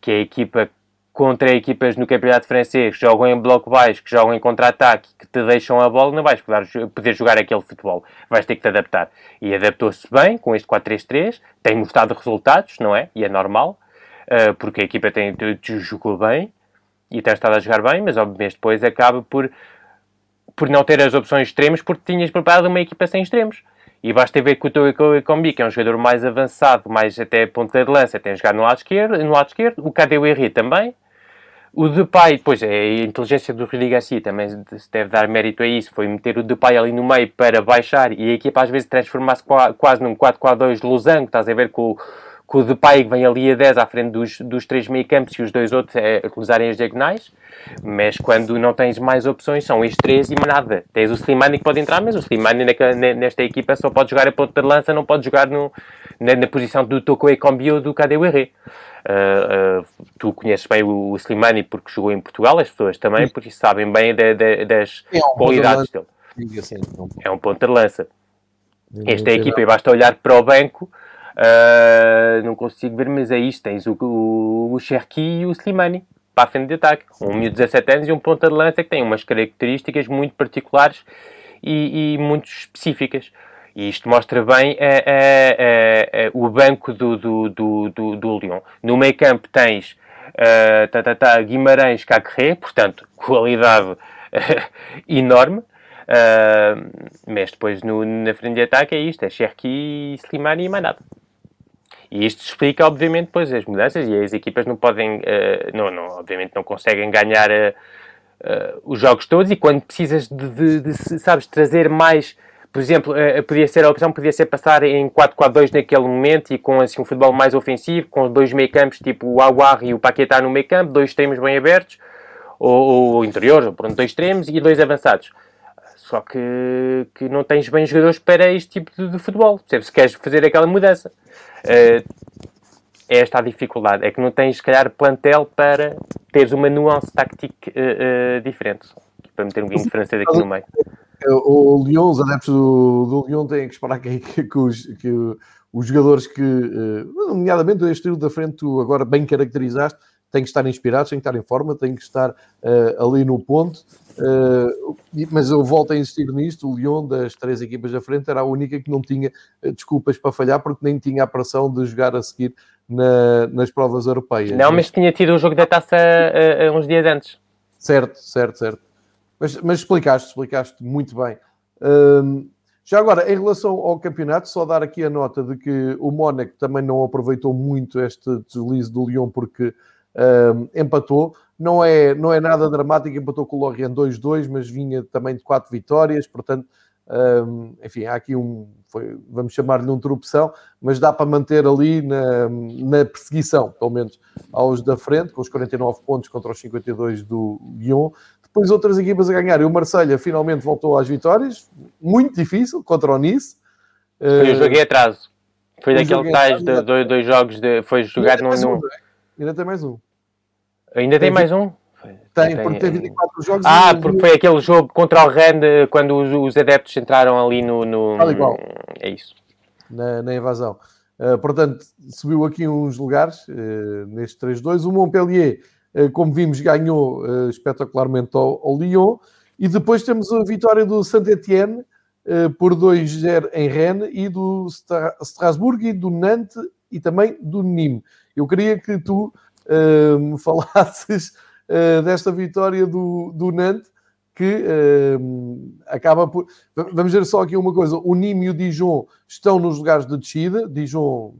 que a equipa contra equipas no campeonato francês que jogam em bloco baixo, que jogam em contra-ataque, que te deixam a bola, não vais poder, poder jogar aquele futebol. Vais ter que te adaptar. E adaptou-se bem com este 4-3-3, tem mostrado resultados, não é? E é normal. uh, porque a equipa tem, jogou bem e tem estado a jogar bem, mas obviamente depois acaba por, por não ter as opções extremas porque tinhas preparado uma equipa sem extremos. E basta ver que o teu Ekombi, que é um jogador mais avançado, mais até ponta de lança, tem jogado no lado esquerdo, no lado esquerdo o KDUR também, o Depay, pois é, a inteligência do Rui Garcia também se deve dar mérito a isso, foi meter o Depay ali no meio para baixar e a equipa às vezes transformar-se quase num 4-4-2 losango, estás a ver com, com o Depay que vem ali a 10 à frente dos, dos três meio campos e os dois outros é, cruzarem as diagonais, mas quando não tens mais opções são estes três e nada. Tens o Slimani que pode entrar, mas o Slimani nesta equipa só pode jogar a ponta de lança, não pode jogar no, na, na posição do Toko Ekombi ou do KDUR. Uh, uh, tu conheces bem o, Slimani porque jogou em Portugal, as pessoas também, porque sabem bem de, de, das é um qualidades dele. É um ponta de lança. Esta é a equipa, e basta olhar para o banco, uh, não consigo ver, mas é isto: tens o, o, o Cherki e o Slimani para a frente de ataque. Um de 17 anos e um ponta de lança que tem umas características muito particulares e, e muito específicas. E isto mostra bem é, é, o banco do, do, do, do, do Lyon. No meio campo tens uh, tá, tá, tá, Guimarães Cacré, portanto, qualidade enorme. Uh, mas depois no, na frente de ataque é isto, é Cherki, Slimani e mais nada. E isto explica, obviamente, depois as mudanças e as equipas não podem, uh, não, não, obviamente não conseguem ganhar uh, os jogos todos e quando precisas de, de, de, sabes, trazer mais por exemplo, podia ser a opção, podia ser passar em 4-4-2 naquele momento e com assim, um futebol mais ofensivo, com dois meio campos, tipo o Aguar e o Paquetá no meio campo, dois extremos bem abertos, ou, ou interior, pronto, dois extremos e dois avançados. Só que, que não tens bem jogadores para este tipo de, de futebol, se queres fazer aquela mudança. Uh, é esta a dificuldade, é que não tens, se calhar, plantel para teres uma nuance tática uh, uh, diferente. Para meter um bocadinho de francês aqui no meio. O Lyon, os adeptos do, do Lyon têm que esperar que, que, que, os, que os jogadores que, nomeadamente este trio da frente, tu agora bem caracterizaste, têm que estar inspirados, têm que estar em forma, têm que estar uh, ali no ponto. Uh, mas eu volto a insistir nisto: o Lyon, das três equipas da frente, era a única que não tinha desculpas para falhar, porque nem tinha a pressão de jogar a seguir na, nas provas europeias. Não, mas tinha tido o jogo da taça uns dias antes. Certo, certo, certo. Mas, mas explicaste, explicaste muito bem. Um, já agora, em relação ao campeonato, só dar aqui a nota de que o Mónaco também não aproveitou muito este deslize do Lyon porque um, empatou. Não é, não é nada dramático, empatou com o Lorient 2-2, mas vinha também de quatro vitórias, portanto, enfim, há aqui um, foi, vamos chamar-lhe um interrupção, mas dá para manter ali na, na perseguição, pelo menos aos da frente, com os 49 pontos contra os 52 do Lyon depois outras equipas a ganhar. E o Marselha finalmente voltou às vitórias, muito difícil, contra o Nice. Foi o jogo em atraso. Foi daquele tais de dois, dois, jogos, de, foi jogado ainda no... Um, ainda tem mais um. Ainda tem, tem mais um? Tem, porque tem 24 jogos. Ah, porque foi aquele jogo contra o Rennes quando os, os, adeptos entraram ali no. no... Tal igual. É isso. Na, na invasão. Uh, portanto, subiu aqui uns lugares uh, neste 3-2. O Montpellier eh, como vimos, ganhou eh, espetacularmente ao, ao Lyon. E depois temos a vitória do Saint-Etienne eh, por 2-0 em Rennes e do Strasbourg e do Nantes e também do Nîmes. Eu queria que tu me falasses desta vitória do, do Nantes que acaba por. Vamos ver só aqui uma coisa: o Nîmes e o Dijon estão nos lugares de descida. Dijon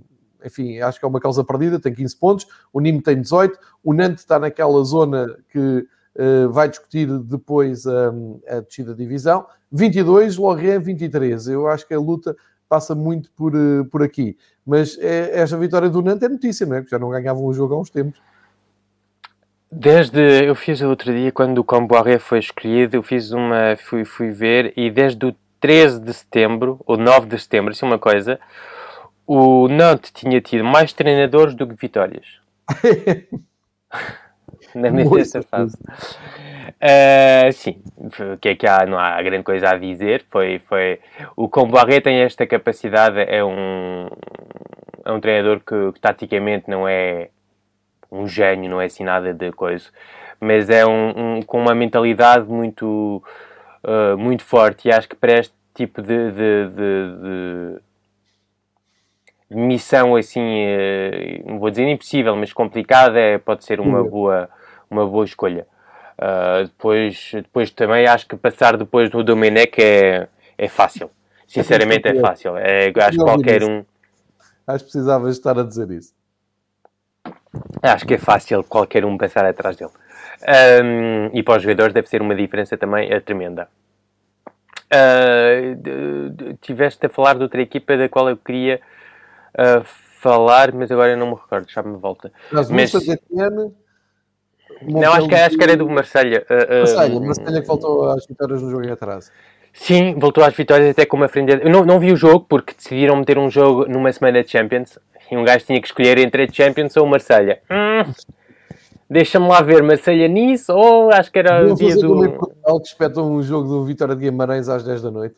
enfim, acho que é uma causa perdida, tem 15 pontos, o Nîmes tem 18, o Nantes está naquela zona que uh, vai discutir depois um, a descida da divisão, 22, Lorient 23, eu acho que a luta passa muito por, uh, por aqui, mas é, esta vitória do Nantes é notícia, não é? Porque já não ganhavam o jogo há uns tempos. Desde, eu fiz outro dia, quando o Camboaré foi escolhido, eu fiz uma, fui, fui ver, e desde o 13 de setembro, ou 9 de setembro, isso é uma coisa, o Nantes tinha tido mais treinadores do que vitórias. Na nessa fase. Uh, sim, o que é que há? Não há grande coisa a dizer. Foi, foi... O Comboiré tem esta capacidade, é um, é um treinador que, que, taticamente não é um gênio, não é assim nada de coisa, mas é um, um com uma mentalidade muito, uh, muito forte e acho que para este tipo de, de, de, de missão assim, não vou dizer impossível, mas complicada, é, pode ser uma boa, uma boa escolha. Uh, depois, depois também acho que passar depois do Domenech é, é fácil. Sinceramente é fácil. É, acho que qualquer um. Acho que precisavas estar a dizer isso. Acho que é fácil qualquer um passar atrás dele. Um, e para os jogadores deve ser uma diferença também é tremenda. Uh, tiveste a falar de outra equipa da qual eu queria uh, falar, mas agora eu não me recordo, já me volta. Mas, mas... não, acho que, acho que era do Marselha. Uh, Marselha, Marselha que faltou às vitórias no jogo em atraso. Sim, voltou às vitórias até com uma frente. Eu não, não vi o jogo porque decidiram meter um jogo numa semana de Champions e um gajo tinha que escolher entre a Champions ou o Marselha. Hum, Deixa-me lá ver, Marselha nisso ou acho que era o dia do. Portugal que espeta um jogo do Vitória de Guimarães às 10 da noite.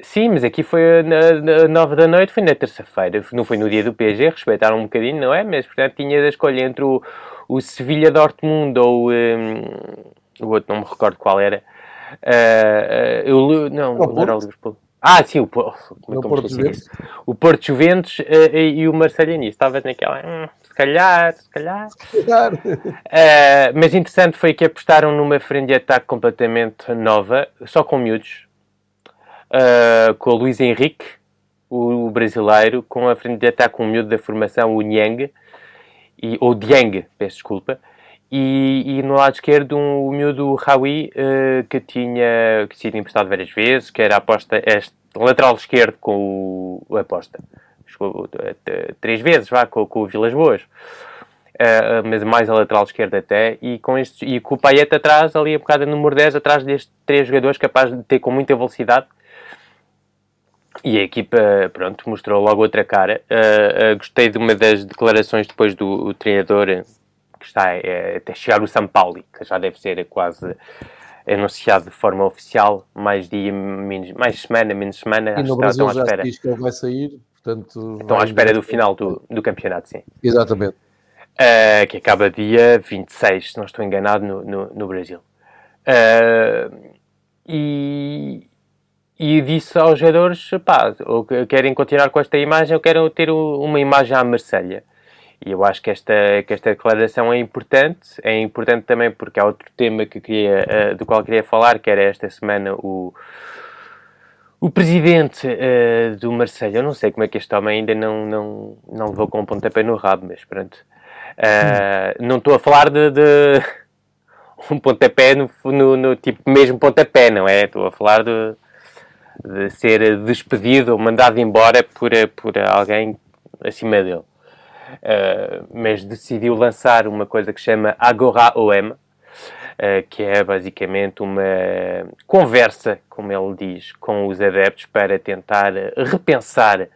Sim, mas aqui foi na, 9 da noite, foi na terça-feira, não foi no dia do PG, respeitaram um bocadinho, não é? Mas portanto tinha a escolha entre o, o Sevilha Dortmund ou um, o outro, não me recordo qual era. Uh, eu, não, não era o Liverpool. Ah, sim, o, Porto, como, é Porto Juventus. O Porto Juventus uh, e o Marselha nisso. Estava naquela. Hum, se calhar, se calhar. Se calhar. Uh, mas interessante foi que apostaram numa frente de ataque completamente nova, só com miúdos. Uh, com o Luiz Henrique, o, o, brasileiro, com a frente de ataque com o miúdo da formação, o Niang, e, ou Dieng, peço desculpa e, e, no lado esquerdo um, o miúdo Rawi uh, que tinha que sido emprestado várias vezes, que era aposta este, lateral esquerdo com o, aposta. Três vezes vá, com, com o Vilas Boas. Uh, mas mais a lateral esquerda até, e com, estes, e com o Payet atrás, ali a bocada número 10, atrás destes três jogadores capazes de ter com muita velocidade. E a equipa, pronto, mostrou logo outra cara. Uh, uh, gostei de uma das declarações depois do treinador, que está é, até chegar o São Paulo, que já deve ser quase anunciado de forma oficial, mais dia, menos, mais semana, menos semana. E no Brasil estão à espera. diz que ele vai sair, portanto... Estão à espera do final do, do campeonato, sim. Exatamente. Uh, que acaba dia 26, se não estou enganado, no, no, no Brasil. Uh, e, e disse aos jogadores, pá, ou querem continuar com esta imagem, ou querem ter uma imagem à Marselha. E eu acho que esta, que esta declaração é importante. É importante também porque há outro tema que queria, uh, do qual queria falar, que era esta semana o, o presidente uh, do Marseille. Eu não sei como é que este homem ainda não, não, não levou com um pontapé no rabo, mas pronto. Uh, não estou a falar de, de um pontapé no, no, no, tipo mesmo pontapé, não é? Estou a falar de, de ser despedido ou mandado embora por, por alguém acima dele. Uh, mas decidiu lançar uma coisa que chama Agora OM, uh, que é basicamente uma conversa, como ele diz, com os adeptos para tentar repensar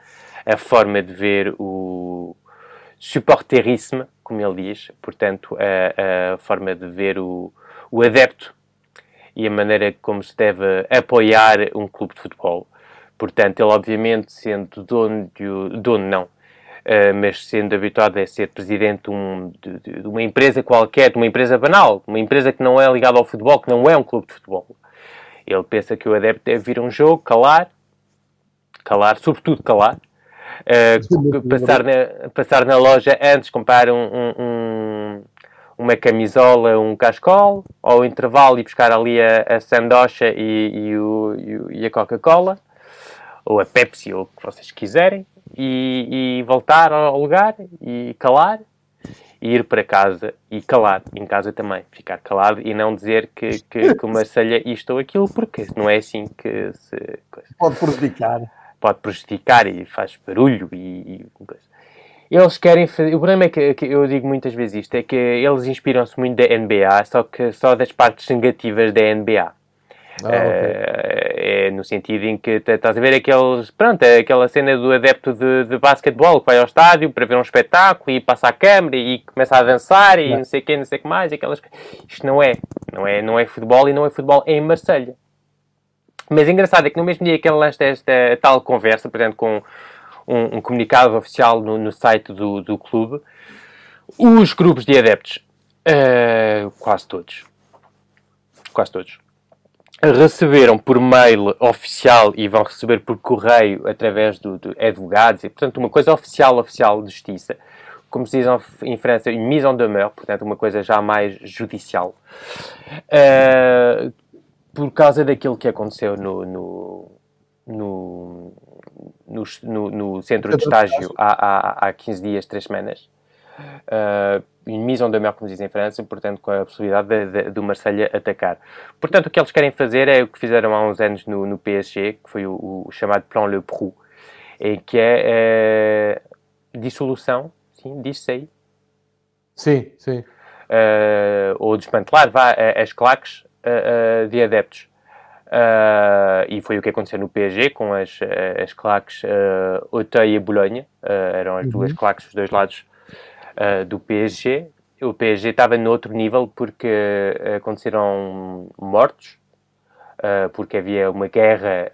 a forma de ver o supporterisme, como ele diz, portanto, a, a forma de ver o, o adepto e a maneira como se deve apoiar um clube de futebol. Portanto, ele obviamente sendo dono, de, dono não, Uh, mas sendo habituado a ser presidente de, um, de, de, uma empresa qualquer, de uma empresa banal, uma empresa que não é ligada ao futebol, que não é um clube de futebol. Ele pensa que o adepto deve vir a um jogo, calar, calar, sobretudo calar, uh, passar, na, passar na loja antes, comprar um, um, um, uma camisola, um cascol, ao intervalo e buscar ali a, a sandocha e, e, o, e a Coca-Cola, ou a Pepsi, ou o que vocês quiserem e, e voltar ao lugar e calar e ir para casa e calar em casa também, ficar calado e não dizer que, que, que uma selha isto ou aquilo, porque não é assim que se. Pode prejudicar. Pode prejudicar e faz barulho e. e eles querem fazer. O problema é que, que, eu digo muitas vezes isto: é que eles inspiram-se muito da NBA, só que só das partes negativas da NBA. Ah, okay. é, é no sentido em que estás a ver aqueles, pronto, é aquela cena do adepto de, de basquetebol que vai ao estádio para ver um espetáculo e passa a câmera e começa a dançar e não, não sei o que, não sei o que mais, aquelas Isto não é, não é, não é futebol e não é futebol em Marselha. Mas engraçado é que no mesmo dia que ele lança esta tal conversa, portanto, com um, um comunicado oficial no, no site do, do clube, os grupos de adeptos, uh, quase todos, quase todos, receberam por mail oficial e vão receber por correio através do, do advogados, e, portanto, uma coisa oficial, oficial de justiça, como se diz em França, une mise en demeure, portanto, uma coisa já mais judicial, uh, por causa daquilo que aconteceu no, no, no, no, no centro de estágio há, há, há 15 dias, 3 semanas. Uh, une mise en demeure, como dizem em França, portanto, com a possibilidade de, de, de Marselha atacar. Portanto, o que eles querem fazer é o que fizeram há uns anos no, no PSG, que foi o, o chamado Plan Le Prou, em que é uh, dissolução, sim, diz-se aí. Sim, sim. Uh, ou desmantelar vá, as claques de adeptos. E foi o que aconteceu no PSG com as, as claques uh, Auteuil e Bolonha. eram as uhum. duas claques, os dois lados uh, do PSG. O PSG estava noutro nível porque uh, aconteceram mortos, uh, porque havia uma guerra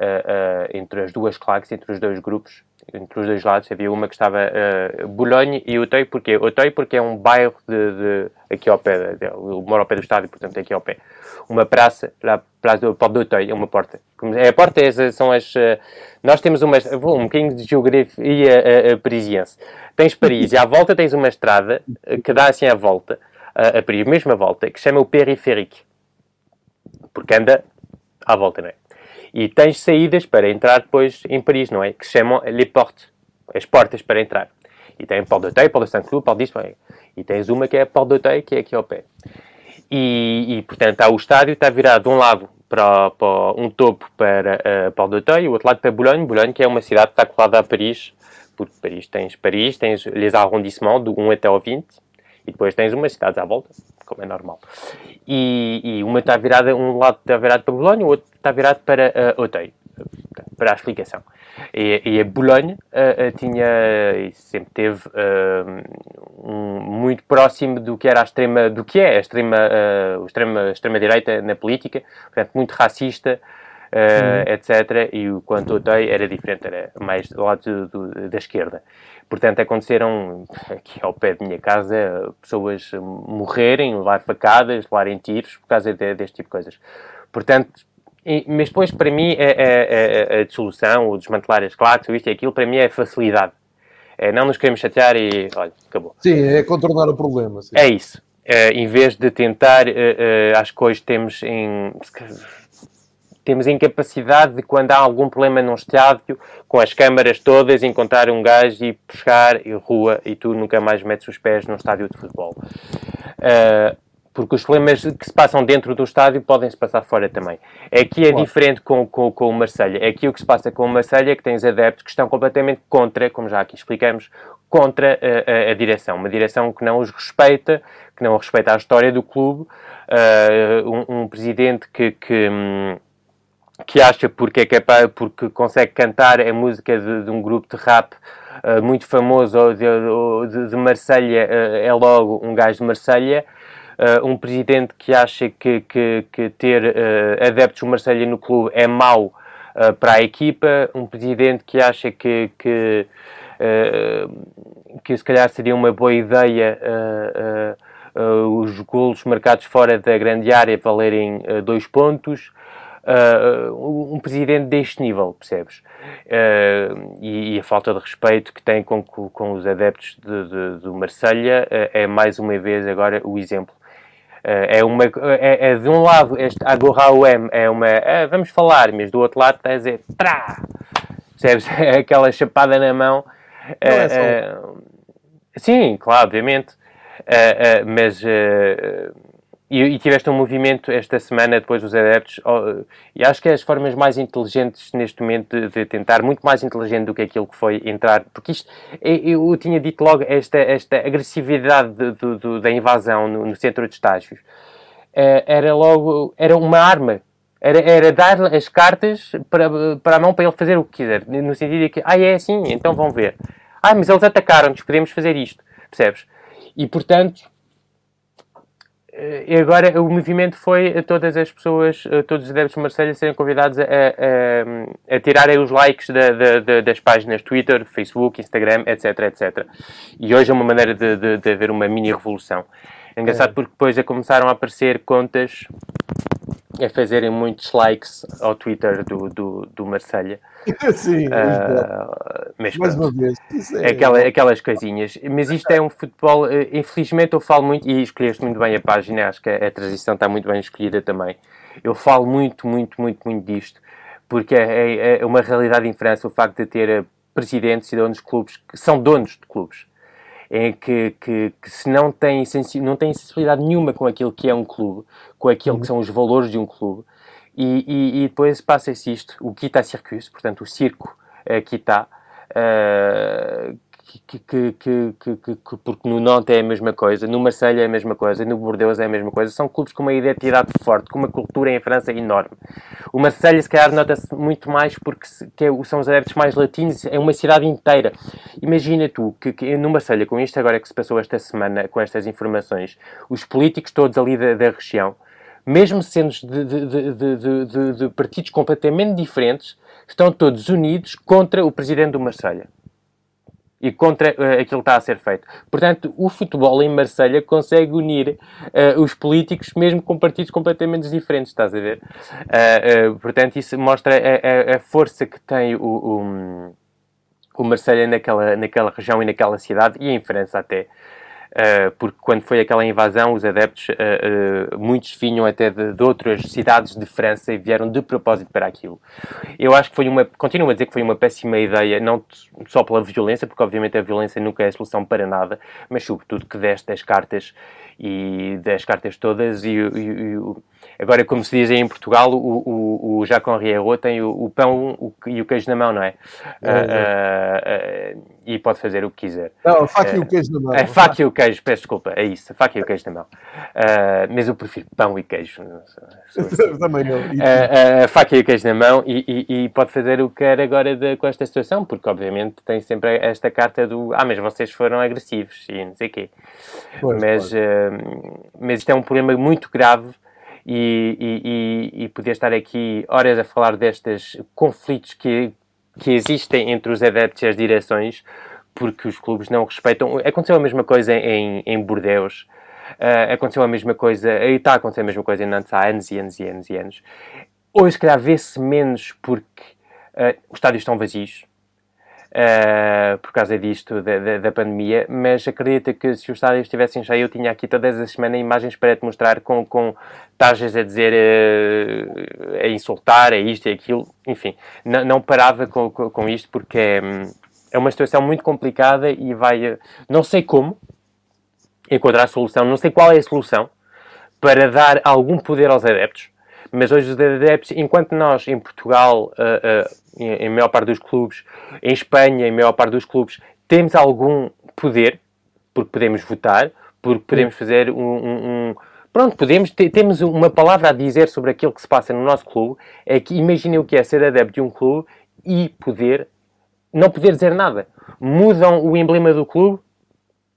entre as duas claques, entre os dois grupos, entre os dois lados. Havia uma que estava uh, Boulogne e Auteuil, porque Auteuil porque é um bairro de, de aqui ao pé, de, eu moro ao pé do estádio, portanto aqui ao pé. Uma praça, lá, praça do Porto d'Auteuil, é uma porta. É a porta, é, são as... Uh, nós temos uma, um bocadinho de geografia uh, parisiense. Tens Paris e à volta tens uma estrada que dá assim a volta, a, Paris, mesma volta, que chama o Periférique. Porque anda à volta, não é? E tens saídas para entrar depois em Paris, não é? Que se chamam les portes, as portas para entrar. E tem Porte d'Auteuil, Porte de Saint-Cloud, Porte disto, e tens uma que é a Porte d'Auteuil, que é aqui ao pé. E, e, portanto, há o estádio, está virado de um lado para, para um topo para uh, Porte d'Auteuil e o outro lado para Boulogne. Boulogne, que é uma cidade que está colada a Paris, porque Paris tens Paris, tens les arrondissements, do 1 até ao 20, e depois tens umas cidades à volta, como é normal. E, e uma está virada, um lado está virado para Boulogne, o outro está virado para uh, Auteuil, para a explicação. E, e a Boulogne uh, tinha, sempre teve uh, um, muito próximo do que era a extrema, do que é a extrema, uh, extrema, extrema direita na política, portanto muito racista, uh, etc. E o quanto Auteuil era diferente, era mais do lado do, do, da esquerda. Portanto, aconteceram aqui ao pé da minha casa pessoas morrerem, levar facadas, levarem tiros por causa de, deste tipo de coisas. Portanto, e, mas depois, para mim, a, a, a, a dissolução, o desmantelar as claques, isto e aquilo, para mim é facilidade. É, não nos queremos chatear e, olha, acabou. Sim, é contornar o problema. Sim. É isso. É, em vez de tentar, uh, uh, acho que hoje temos em temos incapacidade de, quando há algum problema num estádio, com as câmaras todas, encontrar um gajo e puxar e rua e tu nunca mais metes os pés num estádio de futebol. Uh, porque os problemas que se passam dentro do estádio podem se passar fora também. Aqui é claro. diferente com, com, com o Marselha. Aqui o que se passa com o Marselha é que tens adeptos que estão completamente contra, como já aqui explicamos, contra a, a, a direção. Uma direção que não os respeita, que não respeita a história do clube. Uh, um, um, presidente que, que hum, que acha porque é capaz, porque consegue cantar a música de, de um grupo de rap uh, muito famoso ou de, de, de Marselha uh, é logo um gajo de Marselha. Uh, um presidente que acha que, que, que ter adeptos de Marselha no clube é mau para a equipa, um presidente que acha que, que, que se calhar seria uma boa ideia os golos marcados fora da grande área valerem dois pontos, uh, um presidente deste nível, percebes? Uh, e, e, a falta de respeito que tem com, com os adeptos de, de, do Marselha uh, é mais uma vez agora o exemplo. é, uma, é, é, de um lado, este Agora UM é uma vamos falar, mas do outro lado está a dizer trá, percebes? Aquela chapada na mão. É só... sim, claro, obviamente. mas e, e, tiveste um movimento esta semana depois dos adeptos, oh, e acho que é as formas mais inteligentes neste momento de, de, tentar, muito mais inteligente do que aquilo que foi entrar, porque isto, eu, eu tinha dito logo, esta, esta agressividade de, de, da invasão no, no, centro de estágios, uh, era logo, era uma arma, era, era dar as cartas para, para a mão para ele fazer o que quiser, no sentido de que, ah, é assim, então vão ver. Ah, mas eles atacaram-nos, podemos fazer isto, percebes? E, portanto, e agora o movimento foi a todas as pessoas, todos os adeptos de Marselha serem convidados a, a, a tirarem os likes da, da, das páginas Twitter, Facebook, Instagram, etc, etc. E hoje é uma maneira de, de, de haver uma mini revolução. É engraçado é. porque depois começaram a aparecer contas a fazerem muitos likes ao Twitter do, do, do Marselha. Sim, uh, mas mais uma vez. É Aquela, aquelas coisinhas. Mas isto é um futebol. Uh, infelizmente, eu falo muito, e escolheste muito bem a página, acho que a, a transição está muito bem escolhida também. Eu falo muito, muito, muito, muito disto, porque é, é, é uma realidade em França o facto de ter presidentes e donos de clubes que são donos de clubes em que, que, que, se não tem, não tem sensibilidade nenhuma com aquilo que é um clube, com aquilo que uhum. são os valores de um clube, e, e, e depois passa-se isto, o Kita Circus, portanto, o circo uh, Kita, uh, que, que, que, que, porque no Nantes é a mesma coisa, no Marseille é a mesma coisa, no Bordeaux é a mesma coisa. São clubes com uma identidade forte, com uma cultura em França enorme. O Marseille, se calhar, nota-se muito mais porque que é são os adeptos mais latinos, é uma cidade inteira. Imagina tu que, no Marseille, com isto agora que se passou esta semana, com estas informações, os políticos todos ali da, da região, mesmo sendo de, de, de, de, partidos completamente diferentes, estão todos unidos contra o presidente do Marselha e contra uh, aquilo que está a ser feito. Portanto, o futebol em Marselha consegue unir uh, os políticos mesmo com partidos completamente diferentes, estás a ver? Uh, portanto, isso mostra a, a, a, força que tem o, o, o Marselha naquela, naquela região e naquela cidade, e em França até. Uh, porque quando foi aquela invasão, os adeptos, uh, uh, muitos vinham até de, de, outras cidades de França e vieram de propósito para aquilo. Eu acho que foi uma, continuo a dizer que foi uma péssima ideia, não só pela violência, porque obviamente a violência nunca é a solução para nada, mas sobretudo que deste as cartas e das cartas todas e, e, e agora como se diz em Portugal o, o, o Jacques Henri Hérault tem o, o pão o, e o queijo na mão, não é? é, uh, uh, e pode fazer o que quiser. Não, a faca e o queijo na mão. A faca e o queijo, peço desculpa, é isso, a faca e o queijo na mão. mas eu prefiro pão e queijo. Também não. A faca e o queijo na mão e, e, e pode fazer o que quer agora de, com esta situação, porque obviamente tem sempre esta carta do ah, mas vocês foram agressivos e não sei o quê. Pois, mas, mas isto é um problema muito grave e, e, e, poder estar aqui horas a falar destes conflitos que, que existem entre os adeptos e as direções, porque os clubes não respeitam. Aconteceu a mesma coisa em, em Bordeus, uh, aconteceu a mesma coisa, e está a acontecer a mesma coisa em Nantes há anos e anos e anos e anos. Hoje, se calhar, vê-se menos porque uh, os estádios estão vazios, uh, por causa disto, da, da, da, pandemia, mas acredita que se os estádios estivessem cheios, eu tinha aqui todas as semanas imagens para te mostrar com, com tajas a dizer, uh, a insultar, a isto e aquilo, enfim, não, parava com, com, com, isto porque é, é uma situação muito complicada e vai, não sei como encontrar a solução, não sei qual é a solução para dar algum poder aos adeptos, mas hoje os adeptos, enquanto nós em Portugal, uh, uh, em, em maior parte dos clubes, em Espanha, em maior parte dos clubes, temos algum poder, porque podemos votar, porque podemos fazer um, um, um pronto, podemos, temos uma palavra a dizer sobre aquilo que se passa no nosso clube, é que imaginem o que é ser adepto de um clube e poder, não poder dizer nada. Mudam o emblema do clube,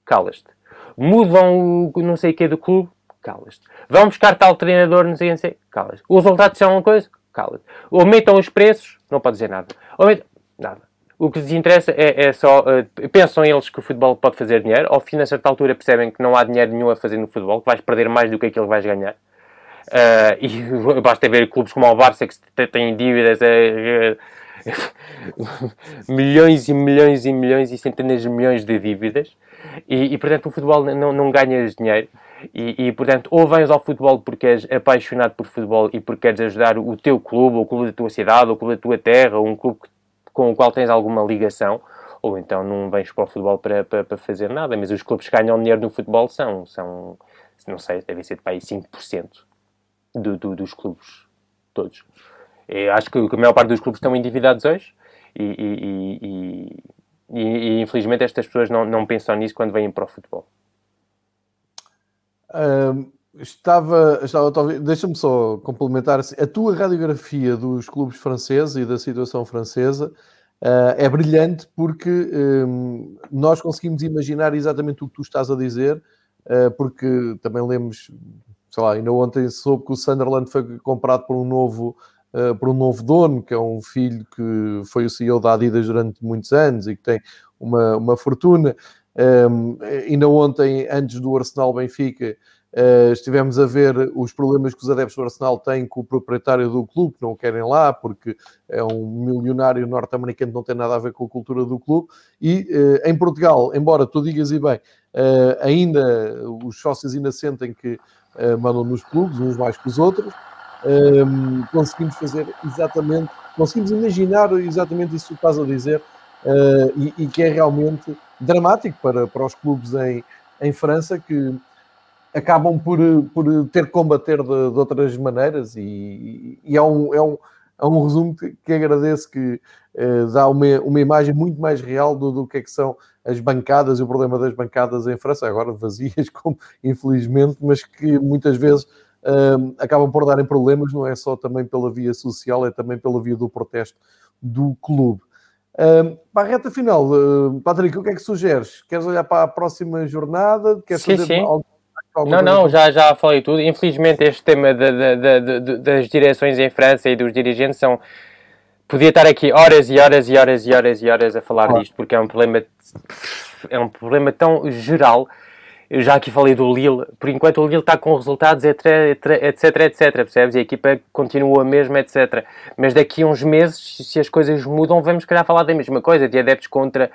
calas-te. Mudam o não sei o que do clube, calas-te. Vão buscar tal treinador, não sei o que, calas-te. Os resultados são uma coisa, calas-te. Aumentam os preços, não pode dizer nada. Aumentam, nada. O que lhes interessa é, é só. Uh, pensam eles que o futebol pode fazer dinheiro, ao fim, a certa altura, percebem que não há dinheiro nenhum a fazer no futebol, que vais perder mais do que aquilo que vais ganhar. Uh, e basta ver clubes como o Barça que têm dívidas. Uh, milhões e milhões e milhões e centenas de milhões de dívidas e, e portanto o futebol não, não ganhas dinheiro e, e, portanto, ou vens ao futebol porque és apaixonado por futebol e porque queres ajudar o teu clube, ou o clube da tua cidade, ou o clube da tua terra, ou um clube com o qual tens alguma ligação, ou então não vens para o futebol para, para, para fazer nada. Mas os clubes que ganham dinheiro no futebol são, são não sei, devem ser para aí 5% do, do, dos clubes todos. Eu acho que a maior parte dos clubes estão endividados hoje e, e, e, e, infelizmente estas pessoas não, não pensam nisso quando vêm para o futebol estava, estava deixa-me só complementar assim, a tua radiografia dos clubes franceses e da situação francesa uh, é brilhante porque um, nós conseguimos imaginar exatamente o que tu estás a dizer, uh, porque também lemos, sei lá, ainda ontem soube que o Sunderland foi comprado por um novo Uh, por um novo dono, que é um filho que foi o CEO da Adidas durante muitos anos e que tem uma, uma fortuna. Um, ainda ontem, antes do Arsenal Benfica, Uh, estivemos a ver os problemas que os adeptos do Arsenal têm com o proprietário do clube, que não o querem lá, porque é um milionário norte-americano que não tem nada a ver com a cultura do clube. E uh, em Portugal, embora tu digas e bem, uh, ainda os sócios ainda sentem que mandam nos clubes, uns mais que os outros, conseguimos fazer exatamente, conseguimos imaginar exatamente isso que estás a dizer, e, e, que é realmente dramático para, para os clubes em, em França, que acabam por, por ter que combater de, de outras maneiras e, e, é, um, é, um, é um resumo que, que agradeço que eh, dá uma, uma imagem muito mais real do, do que é que são as bancadas e o problema das bancadas em França, agora vazias, como, infelizmente, mas que muitas vezes eh, acabam por darem problemas, não é só também pela via social, é também pela via do protesto do clube. Um, para a reta final, uh, Patrick, o que é que sugeres? Queres olhar para a próxima jornada? Queres sim, fazer sim. algo não, não, já, já falei tudo. Infelizmente, este tema de, de, de, das direções em França e dos dirigentes são. Podia estar aqui horas e horas e horas e horas e horas a falar ah. disto, porque é um problema. É um problema tão geral. Eu já aqui falei do Lille. Por enquanto, o Lille está com resultados, etc, etc, etc. Percebes? E a equipa continua a mesma, etc. Mas daqui a uns meses, se as coisas mudam, vamos, calhar, falar da mesma coisa, de adeptos contra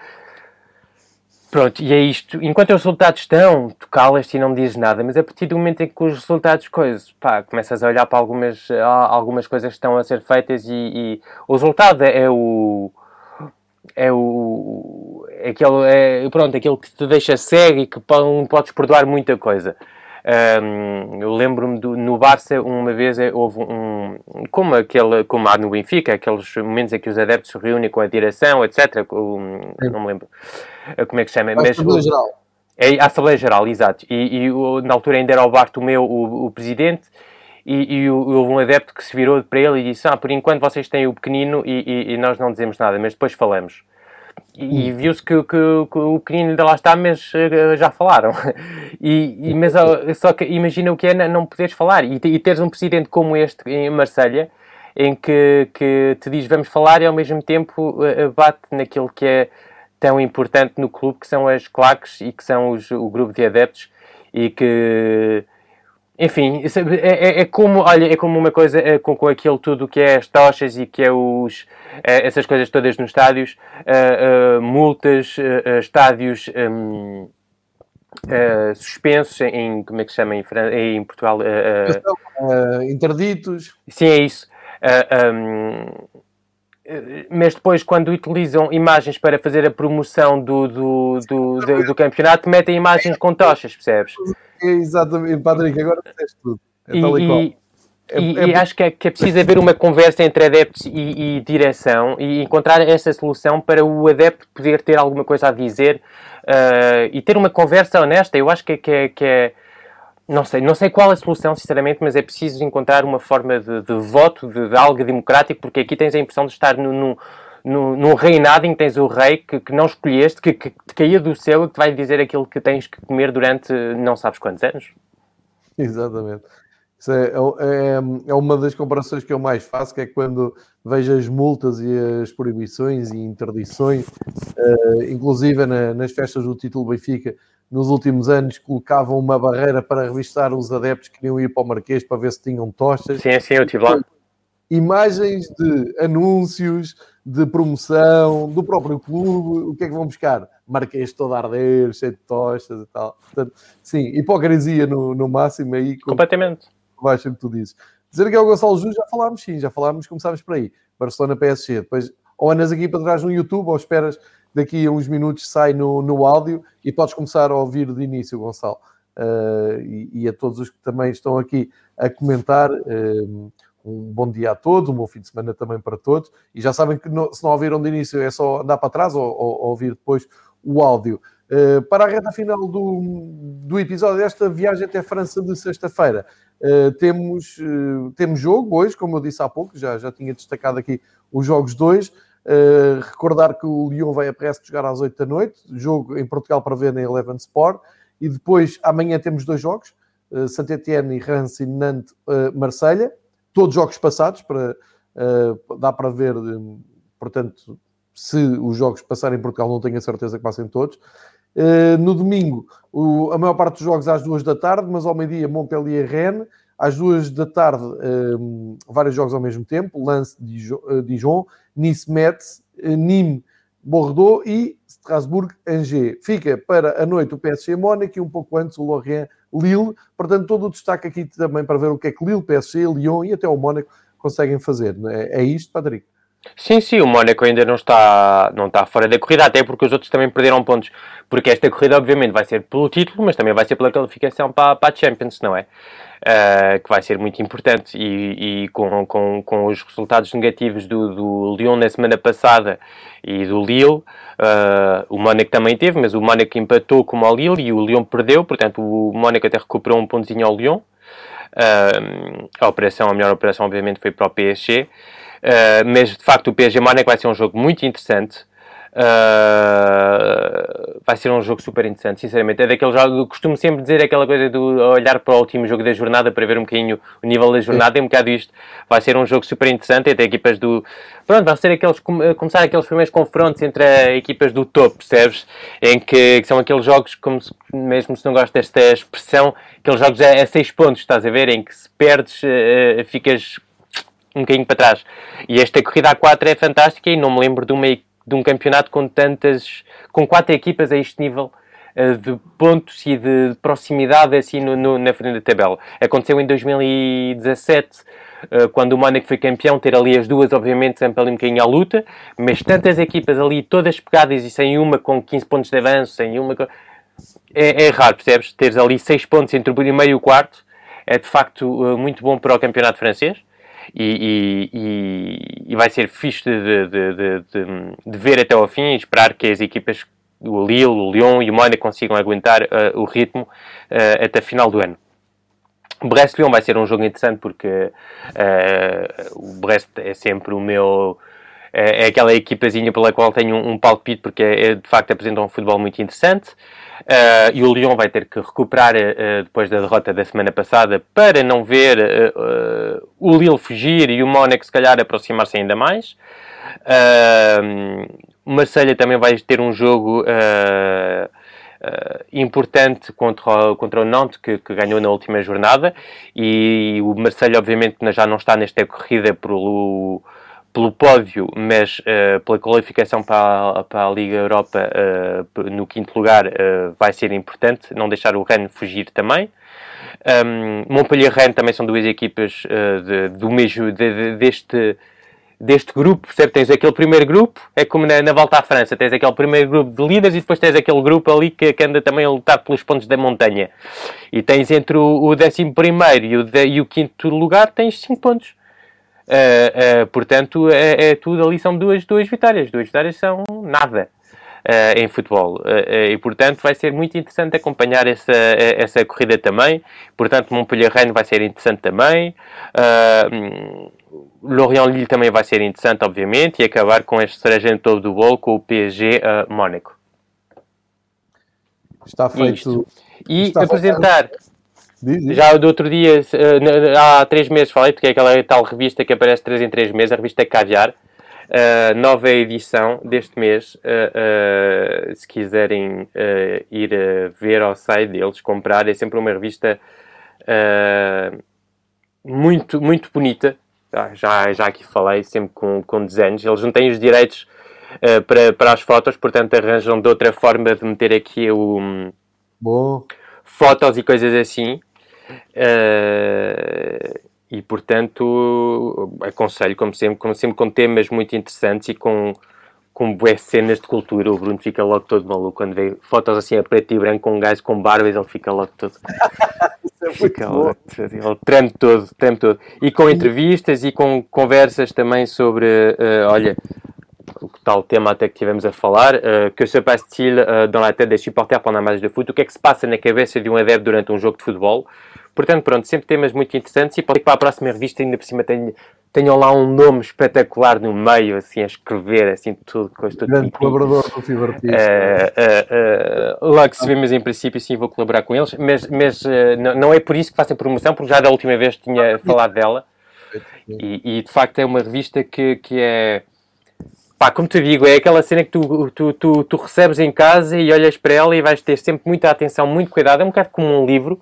Pronto, e é isto. Enquanto os resultados estão, tu calas-te e não me dizes nada, mas a partir do momento em que os resultados, coisas, pá, começas a olhar para algumas, algumas coisas que estão a ser feitas e, e o resultado é o. É o. Aquele, é, pronto, aquele que te deixa cego e que não podes perdoar muita coisa. Um, eu lembro-me no Barça, uma vez é, houve um. Como, aquele, como há no Benfica, aqueles momentos em que os adeptos se reúnem com a direção, etc. Um, não me lembro uh, como é que se chama. A Assembleia Geral. É a Assembleia Geral, exato. E, e na altura ainda era o Bartomeu o, o presidente. E, e houve um adepto que se virou para ele e disse: Ah, por enquanto vocês têm o pequenino e, e, e nós não dizemos nada, mas depois falamos. E, hum. viu-se que, que, que, o pequenino ainda lá está, mas uh, já falaram. E, e, mas só que imagina o que é não poderes falar e, e teres um presidente como este em Marselha em que, que te diz vamos falar e ao mesmo tempo uh, bate naquilo que é tão importante no clube, que são as claques e que são os, o grupo de adeptos e que enfim, é, é, é, como, olha, é como uma coisa é, com, com aquilo tudo que é as tochas e que é os, é, essas coisas todas nos estádios, uh, multas, estádios um, suspensos em, como é que se chama em, em Portugal? interditos. Sim, é isso. Um, mas depois, quando utilizam imagens para fazer a promoção do, do, do, do, do campeonato, metem imagens com tochas, percebes? Exatamente, Patrick, agora disseste tudo. É e, e, é, e, é... e, acho que é, que é preciso haver uma conversa entre adeptos e, e, direção e encontrar essa solução para o adepto poder ter alguma coisa a dizer uh, e ter uma conversa honesta. Eu acho que, que, é, que é. Não sei, não sei qual é a solução, sinceramente, mas é preciso encontrar uma forma de, de voto, de, de, algo democrático, porque aqui tens a impressão de estar num reinado em que tens o rei que, que não escolheste, que, que te caía do céu e que te vai dizer aquilo que tens que comer durante não sabes quantos anos. Exatamente. Isso é, é, é, uma das comparações que eu mais faço, que é quando vejo as multas e as proibições e interdições, uh, inclusive na, nas festas do título Benfica, nos últimos anos colocavam uma barreira para revistar os adeptos que queriam ir para o Marquês para ver se tinham tochas. Sim, sim, eu estive lá imagens de anúncios, de promoção, do próprio clube, o que é que vão buscar? Marquês todo a arder, cheio de tochas e tal. Portanto, sim, hipocrisia no, no máximo aí. Completamente. Baixo que tu dizes. Dizer que é o Gonçalo Júnior, já falámos sim, já falámos, começámos por aí. Barcelona PSG. Depois, ou andas aqui para trás no YouTube, ou esperas daqui a uns minutos sai no, no áudio e podes começar a ouvir de início, Gonçalo. Uh, e, e, a todos os que também estão aqui a comentar. Uh, um bom dia a todos, um bom fim de semana também para todos. E já sabem que no, se não ouviram de início é só andar para trás ou, ou, ou ouvir depois o áudio. Uh, para a reta final do, do episódio desta viagem até a França de sexta-feira, uh, temos, temos jogo hoje, como eu disse há pouco, já, já tinha destacado aqui os jogos 2. Recordar que o Lyon vai a Presque jogar às 8 da noite, jogo em Portugal para ver na Eleven Sport. E depois, amanhã, temos dois jogos: uh, Saint-Etienne e Nantes, Marselha todos jogos passados, para, uh, dá para ver, portanto, se os jogos passarem em Portugal, não tenho a certeza que passem todos. Uh, no domingo, o, a maior parte dos jogos às duas da tarde, mas ao meio-dia Montpellier-Rennes, às duas da tarde, um, vários jogos ao mesmo tempo, Lance Dijon, Nice-Metz, Nîmes Bordeaux e Strasbourg-Angers. Fica para a noite o PSG Mónaco e um pouco antes o Lorient-Lille. Portanto, todo o destaque aqui também para ver o que é que Lille, PSG, Lyon e até o Mónaco conseguem fazer. É, é isto, Patrick? Sim, sim, o Mónaco ainda não está, não está fora da corrida, até porque os outros também perderam pontos. Porque esta corrida, obviamente, vai ser pelo título, mas também vai ser pela qualificação para, para a Champions, não é? Uh, que vai ser muito importante. E, e com, com, com, os resultados negativos do, do Lyon na semana passada e do Lille, uh, o Mónaco também teve, mas o Mónaco empatou com o Lille e o Lyon perdeu, portanto o Mónaco até recuperou um pontozinho ao Lyon. Uh, a operação, a melhor operação, obviamente, foi para o PSG. Mas de facto o PSG Mónaco vai ser um jogo muito interessante. Uh, vai ser um jogo super interessante, sinceramente. É daquele jogo, costumo sempre dizer aquela coisa de olhar para o último jogo da jornada para ver um bocadinho o nível da jornada. É um bocado isto. Vai ser um jogo super interessante. Até equipas do. Pronto, vai ser aqueles, começar aqueles primeiros confrontos entre equipas do topo, percebes? Em que, que, são aqueles jogos, como se, mesmo se não gosto desta expressão, aqueles jogos a, a seis pontos, estás a ver? Em que se perdes, uh, ficas um bocadinho para trás. E esta corrida A4 é fantástica e não me lembro de, uma, de um campeonato com tantas, com quatro equipas a este nível uh, de pontos e de proximidade assim no, no, na frente da tabela. Aconteceu em 2017, uh, quando o Mónaco foi campeão, ter ali as duas, obviamente, sempre ali um bocadinho à luta, mas tantas equipas ali, todas pegadas e sem uma com 15 pontos de avanço, sem uma... É, é raro, percebes? Teres ali 6 pontos entre o primeiro e o quarto, é de facto uh, muito bom para o campeonato francês e, e, e, vai ser fixe de, de, de, de, ver até ao fim e esperar que as equipas, o Lille, o Lyon e o Mónaco consigam aguentar uh, o ritmo uh, até final do ano. O Brest-Lyon vai ser um jogo interessante porque uh, o Brest é sempre o meu é, é aquela equipazinha pela qual tenho um, um palpite porque é, é, de facto apresenta um futebol muito interessante. Uh, e o Lyon vai ter que recuperar uh, depois da derrota da semana passada para não ver uh, o Lille fugir e o Mónaco se calhar aproximar-se ainda mais. o Marselha também vai ter um jogo importante contra o, contra o Nantes que, que, ganhou na última jornada e o Marselha obviamente já não está nesta corrida pelo pelo pódio, mas uh, pela qualificação para a, para a Liga Europa uh, no quinto lugar uh, vai ser importante, não deixar o Rennes fugir também. Um, Montpellier Rennes também são duas equipas de, do mesmo, de, de, deste, deste grupo, percebe? Tens aquele primeiro grupo, é como na, na, volta à França, tens aquele primeiro grupo de líderes e depois tens aquele grupo ali que, que anda também a lutar pelos pontos da montanha. E tens entre o, o décimo primeiro e o, de, e o quinto lugar, tens cinco pontos. Uh, uh, portanto, é, é, tudo ali são duas, duas vitórias. Duas vitórias são nada uh, em futebol. e, portanto, vai ser muito interessante acompanhar essa, essa corrida também. Portanto, Montpellier-Rennes vai ser interessante também. Lorient-Lille também vai ser interessante, obviamente. E acabar com este cereja todo do bolo com o PSG-Mónaco. Está feito. Isto. E Está apresentar... Diz, diz. Já do outro dia, eh, há três meses, falei porque é aquela tal revista que aparece três em três meses, a revista Caviar, uh, nova edição deste mês. Uh, uh, se quiserem ir ver ao site deles, comprar, é sempre uma revista muito, muito bonita. Ah, já, já aqui falei, sempre com, com desenhos. Eles não têm os direitos para, para as fotos, portanto arranjam de outra forma de meter aqui o. Bom fotos e coisas assim. Uh, e portanto aconselho, como sempre, como sempre com temas muito interessantes e com, com boas cenas de cultura. O Bruno fica logo todo maluco quando vê fotos assim a preto e branco com um gajo com barbas, ele fica logo todo. é fica logo, ele treme todo, treme todo. E com entrevistas e com conversas também sobre, uh, olha, o tal tema até que tivemos a falar, uh, que se passe-t-il uh, dans la tête des supporters pendant un match de foot? O que é que se passa na cabeça de um adepto durante um jogo de futebol? Portanto, pronto, sempre temas muito interessantes e pode que para a próxima revista ainda por cima tenham, tenham lá um nome espetacular no meio, assim, a escrever, assim, tudo, tudo. Grande colaborador do Fever uh, uh, uh, Logo se vê, mas em princípio sim vou colaborar com eles, mas, mas uh, não, não é por isso que faço a promoção, porque já da última vez tinha falado dela. E, e, de facto é uma revista que, que é Pá, como te digo, é aquela cena que tu, tu, tu, tu, recebes em casa e olhas para ela e vais ter sempre muita atenção, muito cuidado. É um bocado como um livro,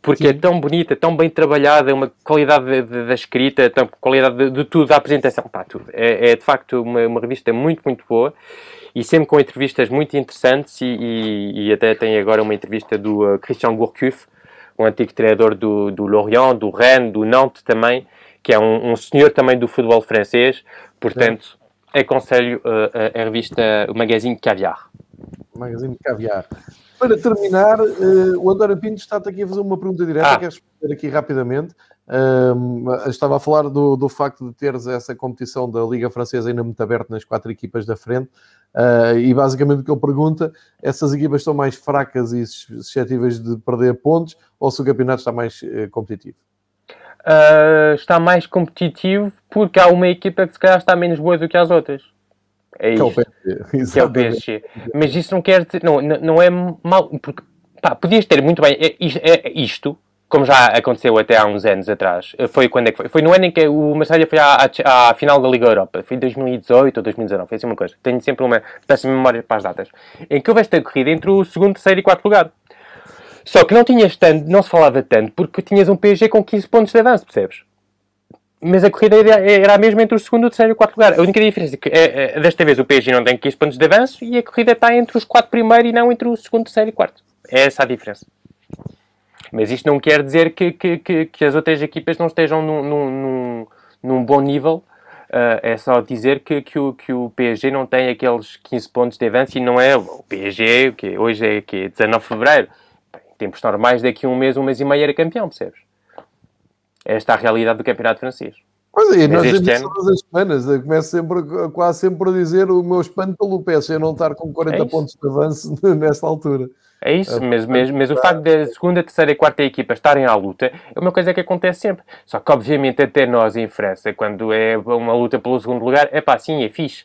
porque é Sim. é tão bonita, tão bem trabalhada, uma qualidade da escrita, tão, qualidade de, de, tudo, da apresentação, pá, tudo. É, é de facto uma, uma, revista muito, muito boa e sempre com entrevistas muito interessantes. E, e, e até tem agora uma entrevista do uh, Christian Gourcuff, um antigo treinador do, do Lorient, do Rennes, do Nantes também, que é um, um senhor também do futebol francês. Portanto, aconselho uh, a revista, o Magazine Caviar. Magazine Caviar. Para terminar, uh, o António Pinto está-te aqui a fazer uma pergunta direta, ah. queres responder aqui rapidamente. Uh, estava a falar do, do, facto de teres essa competição da Liga Francesa ainda muito aberta nas quatro equipas da frente. Uh, e basicamente o que ele pergunta: essas equipas estão mais fracas e suscetíveis de perder pontos ou se o campeonato está mais uh, competitivo? Uh, está mais competitivo porque há uma equipa que se calhar está menos boa do que as outras. É isso. Que é o PSG. Que é o PSG. Mas isso não quer dizer. Não, não é mal. Porque, pá, podias ter muito bem. É, é, isto, como já aconteceu até há uns anos atrás. Foi quando é que foi? Foi no ano em que o Marselha foi à, à, à, final da Liga Europa. Foi em 2018 ou 2019. Foi assim uma coisa. Tenho sempre uma péssima memória para as datas. Em que houve esta corrida entre o segundo, terceiro e quarto lugar. Só que não tinhas tanto, não se falava tanto, porque tinhas um PSG com 15 pontos de avanço, percebes? Mas a corrida era a mesma entre o segundo, o terceiro e o quarto lugar. A única diferença é que é, é, desta vez o PSG não tem 15 pontos de avanço e a corrida está entre os quatro primeiros e não entre o segundo, terceiro e quarto. É essa a diferença. Mas isto não quer dizer que, que, que, que as outras equipas não estejam num, num, num bom nível. Uh, é só dizer que, que, o, que o PSG não tem aqueles 15 pontos de avanço e não é o PSG, que hoje é que 19 de Fevereiro tempos normais, daqui a um mês, um mês e meio era campeão, percebes? Esta é a realidade do campeonato francês. Pois é, nós este ano... todas as semanas, eu começo sempre, quase sempre a dizer o meu espanto pelo PSG não estar com 40 é pontos de avanço nessa altura. É isso, é, mas, mas, mas o facto da segunda, terceira e quarta equipa estarem à luta é uma coisa que acontece sempre. Só que, obviamente, até nós em França, quando é uma luta pelo segundo lugar, é pá, sim, é fixe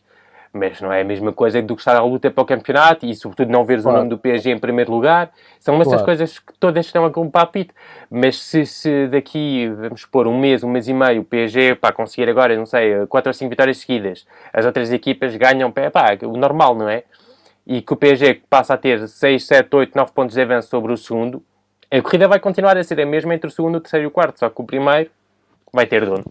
mas não é a mesma coisa do que estar à luta para o campeonato e, sobretudo, não veres claro. o nome do PSG em primeiro lugar. São essas claro. coisas que todas estão a com palpite. Mas se, se, daqui, vamos pôr, um mês, um mês e meio, o PSG para conseguir agora, não sei, 4 ou 5 vitórias seguidas, as outras equipas ganham, pá, o normal, não é? E que o PSG passa a ter 6, 7, 8, 9 pontos de avanço sobre o segundo, a corrida vai continuar a ser a mesma entre o segundo, o terceiro e o quarto, só que o primeiro vai ter dono.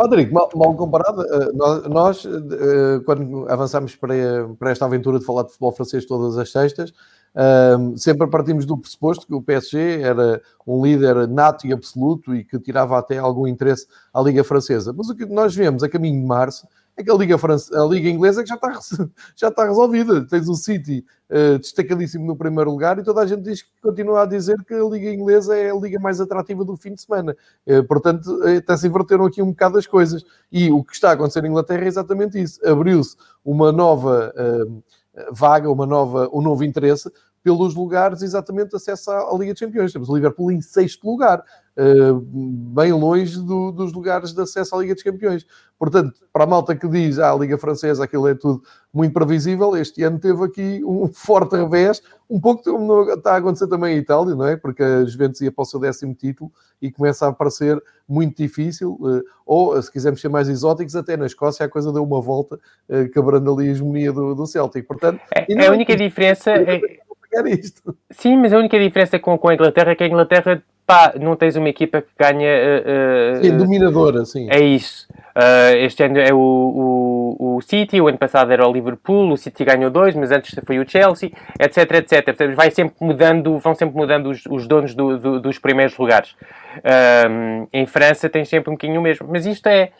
Rodrigo, mal, mal comparado, eh, nós, eh, quando avançamos para, para esta aventura de falar de futebol francês todas as sextas, ehm, sempre partimos do pressuposto que o PSG era um líder nato e absoluto e que tirava até algum interesse à Liga Francesa. Mas o que nós vemos a caminho de março é que a Liga, France... a Liga Inglesa é que já está, já está resolvida. Tens o City uh, destacadíssimo no primeiro lugar e toda a gente diz que continua a dizer que a Liga Inglesa é a liga mais atrativa do fim de semana. Uh, portanto, uh, até se inverteram aqui um bocado as coisas. E o que está a acontecer na Inglaterra é exatamente isso. Abriu-se uma nova vaga, uma nova, um novo interesse pelos lugares exatamente acesso à, Liga de Campeões. Temos o Liverpool em sexto lugar, uh, bem longe do, dos lugares de acesso à Liga dos Campeões. Portanto, para a malta que diz ah, a Liga Francesa, aquilo é tudo muito previsível, este ano teve aqui um forte revés, um pouco como está a acontecer também em Itália, não é? Porque a Juventus ia para o seu décimo título e começa a parecer muito difícil, uh, ou se quisermos ser mais exóticos, até na Escócia a coisa deu uma volta, uh, quebrando ali a hegemonia do, do Celtic. Portanto, é, a única diferença é isto. Sim, mas a única diferença com, com a Inglaterra é que a Inglaterra, pá, não tens uma equipa que ganha. Uh, sim, dominadora, sim. É isso. Uh, este ano é o, o, o City, o ano passado era o Liverpool, o City ganhou dois, mas antes foi o Chelsea, etc, etc. Vai sempre mudando, vão sempre mudando os, os donos do, do, dos primeiros lugares. Uh, em França tem sempre um bocadinho o mesmo, mas isto é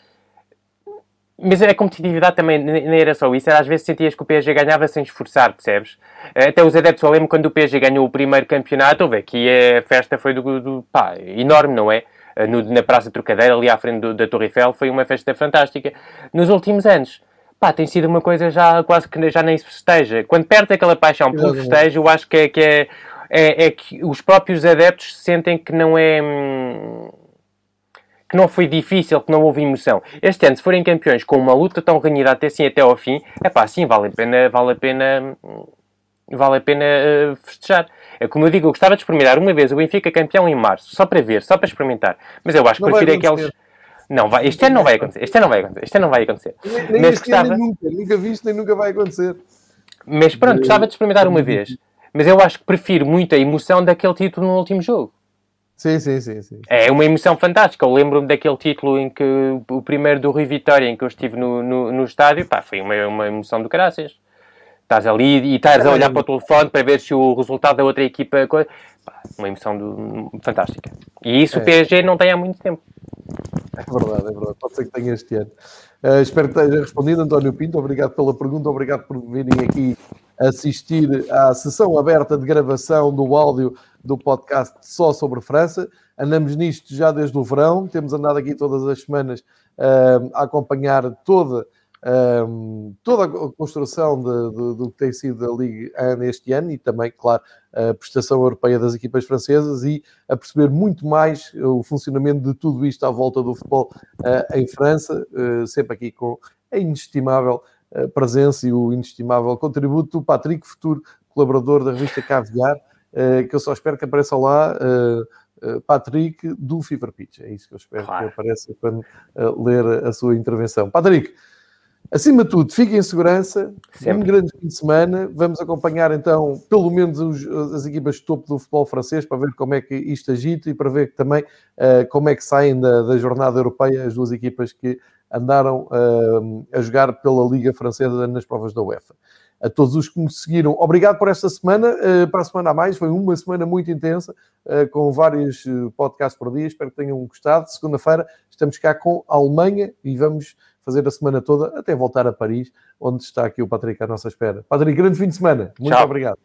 mas a competitividade também nem era só isso, era às vezes sentias que o PSG ganhava sem esforçar, percebes? Até os adeptos, eu lembro quando o PSG ganhou o primeiro campeonato, houve aqui a festa foi do, do pá, enorme, não é? No, na Praça Trocadeira, ali à frente do, da Torre Eiffel, foi uma festa fantástica. Nos últimos anos, pá, tem sido uma coisa já quase que já nem se festeja. Quando perde aquela paixão pelo festejo, eu acho que é, que é, é, é que os próprios adeptos sentem que não é. Hum, que não foi difícil, que não houve emoção. Este ano, se forem campeões com uma luta tão renhida até assim até ao fim, é pá, sim, vale a pena, vale a pena, vale a pena uh, festejar. É como eu digo, eu gostava de experimentar uma vez o Benfica campeão em março, só para ver, só para experimentar. Mas eu acho que não prefiro aqueles. Não, vai, este ano não vai acontecer. Este ano não vai acontecer. Este ano não vai acontecer. Nem, nem Mas gostava- nem nunca, nunca viste, nem nunca vai acontecer. Mas pronto, gostava de experimentar uma vez. Mas eu acho que prefiro muito a emoção daquele título no último jogo. Sim, sim, sim, sim. É uma emoção fantástica. Eu lembro-me daquele título em que o primeiro do Rui Vitória, em que eu estive no, no, no estádio, pá, foi uma, uma emoção do caraças. Estás ali e estás a olhar para o telefone para ver se o resultado da outra equipa. Pá, uma emoção do- fantástica. E isso É. o PSG não tem há muito tempo. É verdade, é verdade. Pode ser que tenha este ano. Uh, espero que tenha respondido, António Pinto. Obrigado pela pergunta, obrigado por virem aqui assistir à sessão aberta de gravação do áudio do podcast só sobre França. Andamos nisto já desde o verão, temos andado aqui todas as semanas uh, a acompanhar toda, um, toda a construção de- de- do que tem sido a Liga 1 este ano e também, claro, a prestação europeia das equipas francesas e a perceber muito mais o funcionamento de tudo isto à volta do futebol uh, em França, uh, sempre aqui com a inestimável uh, presença e o inestimável contributo do Patrick, futuro colaborador da revista Caviar, uh, que eu só espero que apareça lá. uh, uh, Patrick do Fever Pitch, é isso que eu espero Claro. que apareça quando uh, ler a sua intervenção. Patrick, acima de tudo, fique em segurança, Sempre. um grande fim de semana. Vamos acompanhar então, pelo menos, os- as equipas de topo do futebol francês para ver como é que isto agita e para ver também eh, como é que saem da, da jornada europeia as duas equipas que andaram eh, a jogar pela Liga Francesa nas provas da UEFA. A todos os que me seguiram, obrigado por esta semana. eh, para a semana a mais, foi uma semana muito intensa, eh, com vários eh, podcasts por dia. Espero que tenham gostado. Segunda-feira estamos cá com a Alemanha e vamos fazer a semana toda até voltar a Paris, onde está aqui o Patrick à nossa espera. Patrick, grande fim de semana. Muito Tchau. obrigado.